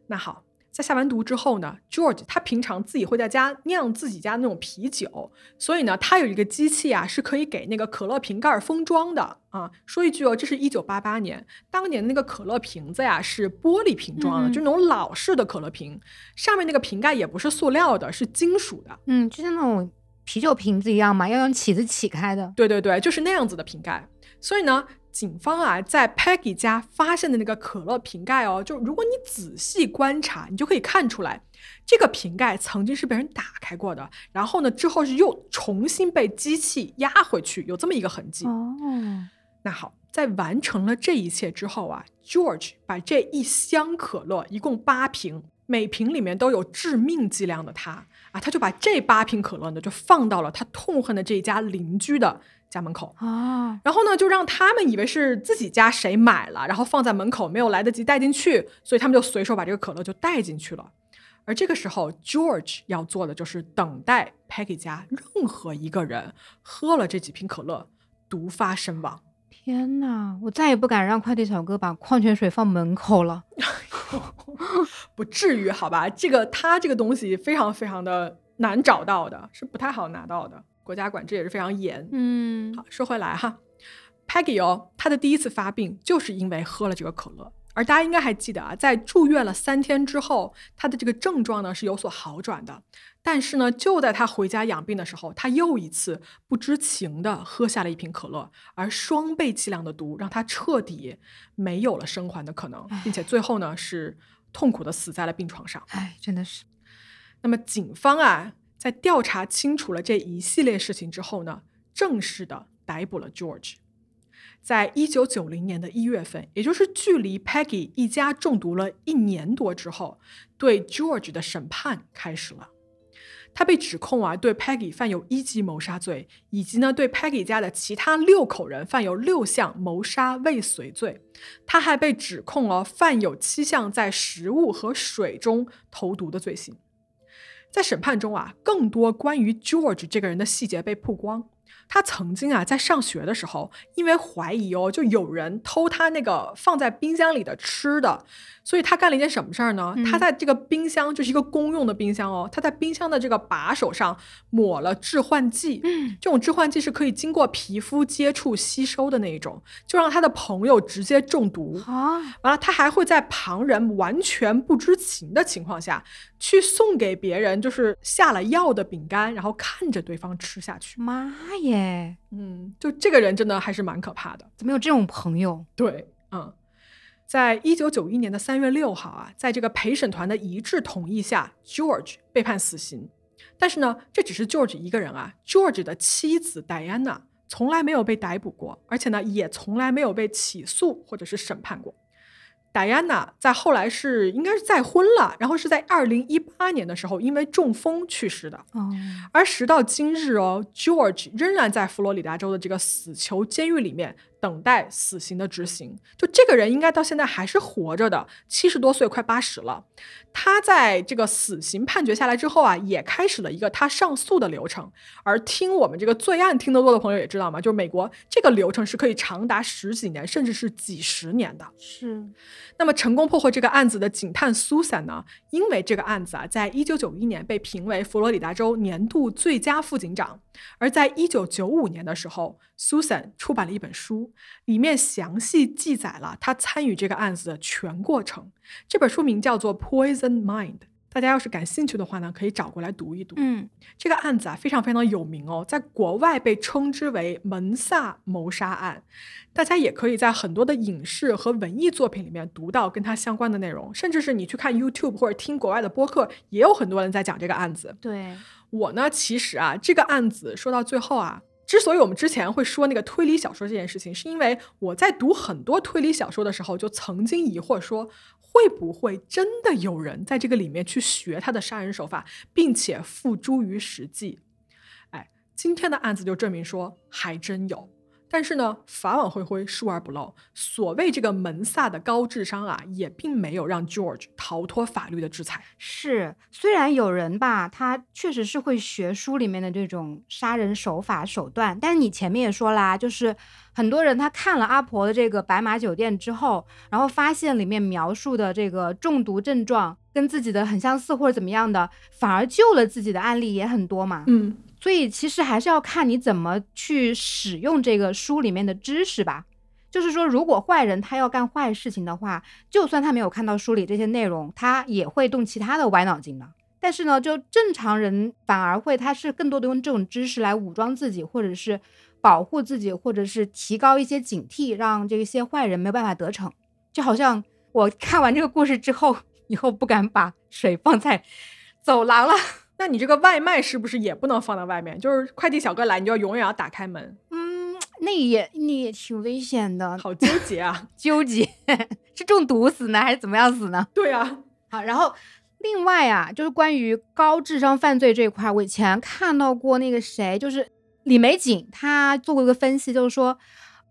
C: 那好，在下完毒之后呢，George 他平常自己会在家酿自己家那种啤酒，所以呢，他有一个机器啊，是可以给那个可乐瓶盖封装的啊。说一句哦，这是一九八八年，当年那个可乐瓶子呀是玻璃瓶装的，
D: 嗯
C: 就那种老式的可乐瓶，上面那个瓶盖也不是塑料的，是金属的。
D: 嗯，就像那种啤酒瓶子一样嘛，要用起子起开的。
C: 对对对，就是那样子的瓶盖。所以呢，警方啊在 Peggy 家发现的那个可乐瓶盖哦，就如果你仔细观察，你就可以看出来，这个瓶盖曾经是被人打开过的，然后呢之后是又重新被机器压回去，有这么一个痕迹。
D: 哦，
C: 那好，在完成了这一切之后啊，George 把这一箱可乐，一共八瓶，每瓶里面都有致命剂量的他啊，他就把这八瓶可乐呢，就放到了他痛恨的这一家邻居的家门口。
D: 啊，
C: 然后呢，就让他们以为是自己家谁买了，然后放在门口，没有来得及带进去，所以他们就随手把这个可乐就带进去了。而这个时候，George 要做的就是等待 Peggy 家任何一个人喝了这几瓶可乐，毒发身亡。
D: 天呐，我再也不敢让快递小哥把矿泉水放门口了。
C: 不至于好吧？这个他这个东西非常非常的难找到的，是不太好拿到的，国家管制也是非常严。
D: 嗯，
C: 好，说回来哈，Peggy 哦，她的第一次发病就是因为喝了这个可乐，而大家应该还记得啊，在住院了三天之后，他的这个症状呢是有所好转的。但是呢，就在他回家养病的时候，他又一次不知情的喝下了一瓶可乐，而双倍剂量的毒让他彻底没有了生还的可能，并且最后呢是痛苦的死在了病床上。
D: 哎，真的是，
C: 那么警方啊，在调查清楚了这一系列事情之后呢，正式的逮捕了 George。在一九九零年的一月份，也就是距离 Peggy 一家中毒了一年多之后，对 George 的审判开始了。他被指控啊，对 Peggy 犯有一级谋杀罪，以及呢对 Peggy 家的其他六口人犯有六项谋杀未遂罪。他还被指控了犯有七项在食物和水中投毒的罪行。在审判中啊，更多关于 George 这个人的细节被曝光。他曾经啊，在上学的时候，因为怀疑哦，就有人偷他那个放在冰箱里的吃的，所以他干了一件什么事儿呢？
D: 嗯
C: 他在这个冰箱，就是一个公用的冰箱哦，他在冰箱的这个把手上抹了致幻剂。
D: 嗯，
C: 这种致幻剂是可以经过皮肤接触吸收的那一种，就让他的朋友直接中毒。
D: 啊，
C: 完了，他还会在旁人完全不知情的情况下去送给别人，就是下了药的饼干，然后看着对方吃下去。
D: 妈耶，
C: 嗯，就这个人真的还是蛮可怕的。
D: 怎么有这种朋友？
C: 对，嗯，在一九九一年的三月六号啊，在这个陪审团的一致同意下，George 被判死刑。但是呢，这只是 George 一个人啊，George 的妻子戴安娜从来没有被逮捕过，而且呢，也从来没有被起诉或者是审判过。戴安娜在后来是应该是再婚了，然后是在二零一八年的时候因为中风去世的。
D: 哦，
C: 而时到今日哦，George 仍然在佛罗里达州的这个死囚监狱里面等待死刑的执行。就这个人应该到现在还是活着的，七十多岁，快八十了。他在这个死刑判决下来之后啊，也开始了一个他上诉的流程。而听我们这个罪案听得多的朋友也知道嘛，就是美国这个流程是可以长达十几年，甚至是几十年的。
D: 是，
C: 那么成功破获这个案子的警探 Susan 呢，因为这个案子啊，在一九九一年被评为佛罗里达州年度最佳副警长，而在一九九五年的时候，Susan 出版了一本书，里面详细记载了他参与这个案子的全过程。这本书名叫做《Poison Mind》。大家要是感兴趣的话呢，可以找过来读一读。
D: 嗯，
C: 这个案子啊，非常非常有名哦，在国外被称之为门萨谋杀案。大家也可以在很多的影视和文艺作品里面读到跟它相关的内容，甚至是你去看 YouTube 或者听国外的播客，也有很多人在讲这个案子。
D: 对，
C: 我呢，其实啊，这个案子说到最后啊，之所以我们之前会说那个推理小说这件事情，是因为我在读很多推理小说的时候，就曾经疑惑说，会不会真的有人在这个里面去学他的杀人手法，并且付诸于实际？哎，今天的案子就证明说，还真有。但是呢，法网恢恢，疏而不漏。所谓这个门萨的高智商啊，也并没有让 George 逃脱法律的制裁。
D: 是，虽然有人吧，他确实是会学书里面的这种杀人手法手段，但是你前面也说啦，就是很多人他看了阿婆的这个白马酒店之后，然后发现里面描述的这个中毒症状跟自己的很相似或者怎么样的，反而救了自己的案例也很多嘛。
C: 嗯，
D: 所以其实还是要看你怎么去使用这个书里面的知识吧。就是说，如果坏人他要干坏事情的话，就算他没有看到书里这些内容，他也会动其他的歪脑筋的。但是呢，就正常人反而会，他是更多的用这种知识来武装自己，或者是保护自己，或者是提高一些警惕，让这些坏人没有办法得逞。就好像我看完这个故事之后，以后不敢把水放在走廊了。
C: 那你这个外卖是不是也不能放在外面？就是快递小哥来，你就要永远要打开门。
D: 嗯，那也那也挺危险的，
C: 好纠结啊，
D: 纠结是中毒死呢，还是怎么样死呢？
C: 对啊，
D: 好，然后另外啊，就是关于高智商犯罪这一块，我以前看到过那个谁，就是李玫瑾，他做过一个分析，就是说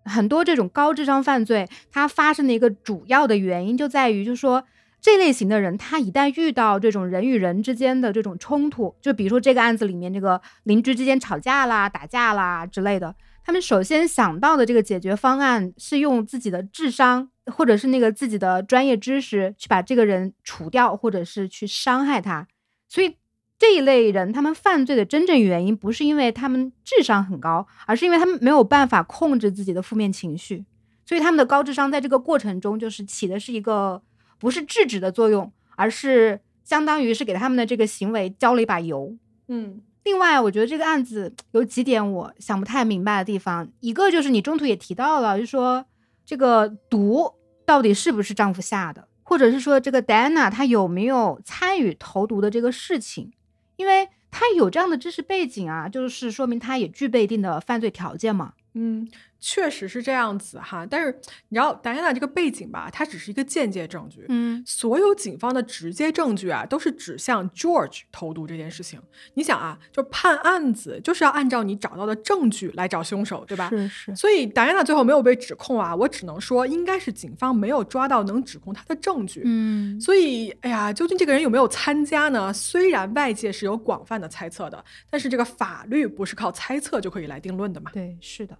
D: 很多这种高智商犯罪，它发生的一个主要的原因就在于，就是说。这类型的人，他一旦遇到这种人与人之间的这种冲突，就比如说这个案子里面这个邻居之间吵架啦、打架啦之类的，他们首先想到的这个解决方案是用自己的智商或者是那个自己的专业知识去把这个人除掉，或者是去伤害他。所以这一类人，他们犯罪的真正原因不是因为他们智商很高，而是因为他们没有办法控制自己的负面情绪。所以他们的高智商在这个过程中就是起的是一个。不是制止的作用，而是相当于是给他们的这个行为浇了一把油。
C: 嗯，
D: 另外，我觉得这个案子有几点我想不太明白的地方，一个就是你中途也提到了，就说这个毒到底是不是丈夫下的，或者是说这个戴安娜她有没有参与投毒的这个事情，因为她有这样的知识背景啊，就是说明她也具备一定的犯罪条件嘛。
C: 嗯。确实是这样子哈，但是你知道达安娜这个背景吧，它只是一个间接证据。
D: 嗯，
C: 所有警方的直接证据啊，都是指向 George 投毒这件事情。你想啊，就判案子就是要按照你找到的证据来找凶手，对吧？
D: 是是。
C: 所以达安娜最后没有被指控啊，我只能说应该是警方没有抓到能指控他的证据。
D: 嗯，
C: 所以哎呀，究竟这个人有没有参加呢？虽然外界是有广泛的猜测的，但是这个法律不是靠猜测就可以来定论的嘛？
D: 对，是的。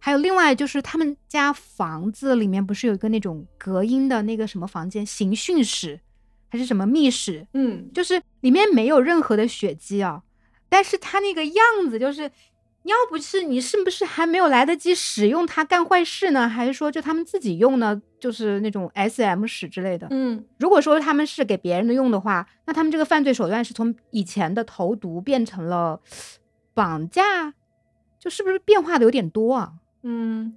D: 还有另外就是他们家房子里面不是有一个那种隔音的那个什么房间，刑讯室还是什么密室？
C: 嗯，
D: 就是里面没有任何的血迹啊，但是他那个样子就是，要不是你是不是还没有来得及使用它干坏事呢？还是说就他们自己用呢？就是那种 S M 室之类的？
C: 嗯，
D: 如果说他们是给别人的用的话，那他们这个犯罪手段是从以前的投毒变成了绑架，就是不是变化的有点多啊？
C: 嗯，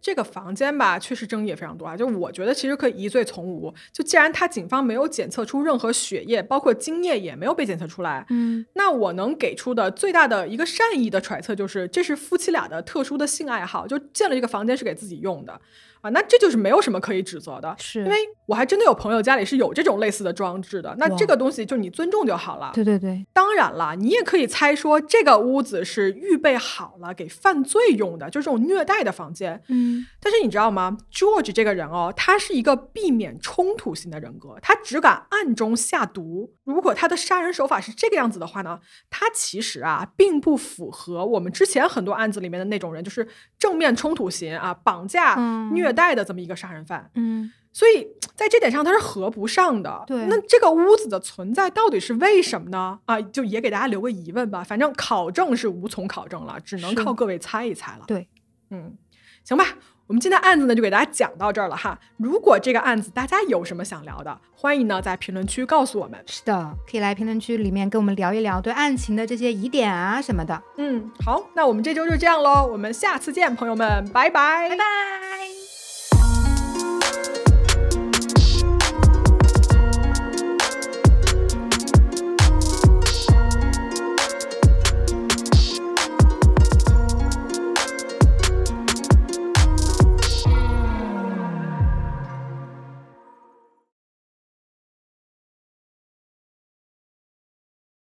C: 这个房间吧，确实争议也非常多啊。就我觉得，其实可以疑罪从无。就既然他警方没有检测出任何血液，包括精液也没有被检测出来，
D: 嗯，
C: 那我能给出的最大的一个善意的揣测就是，这是夫妻俩的特殊的性爱好，就建了这个房间是给自己用的。啊，那这就是没有什么可以指责的，
D: 是
C: 因为我还真的有朋友家里是有这种类似的装置的。那这个东西就你尊重就好了。
D: 对对对，
C: 当然了，你也可以猜说这个屋子是预备好了给犯罪用的，就是这种虐待的房间。
D: 嗯，
C: 但是你知道吗？George 这个人哦，他是一个避免冲突型的人格，他只敢暗中下毒。如果他的杀人手法是这个样子的话呢，他其实啊并不符合我们之前很多案子里面的那种人，就是正面冲突型啊，绑架虐。虐待的这么一个杀人犯，
D: 嗯，
C: 所以在这点上他是合不上的。
D: 对，
C: 那这个屋子的存在到底是为什么呢？啊，就也给大家留个疑问吧。反正考证是无从考证了，只能靠各位猜一猜了。
D: 对，
C: 嗯，行吧，我们今天案子呢就给大家讲到这儿了哈。如果这个案子大家有什么想聊的，欢迎呢在评论区告诉我们。
D: 是的，可以来评论区里面跟我们聊一聊对案情的这些疑点啊什么的。
C: 嗯，好，那我们这周就这样喽，我们下次见，朋友们，拜拜，
D: 拜拜。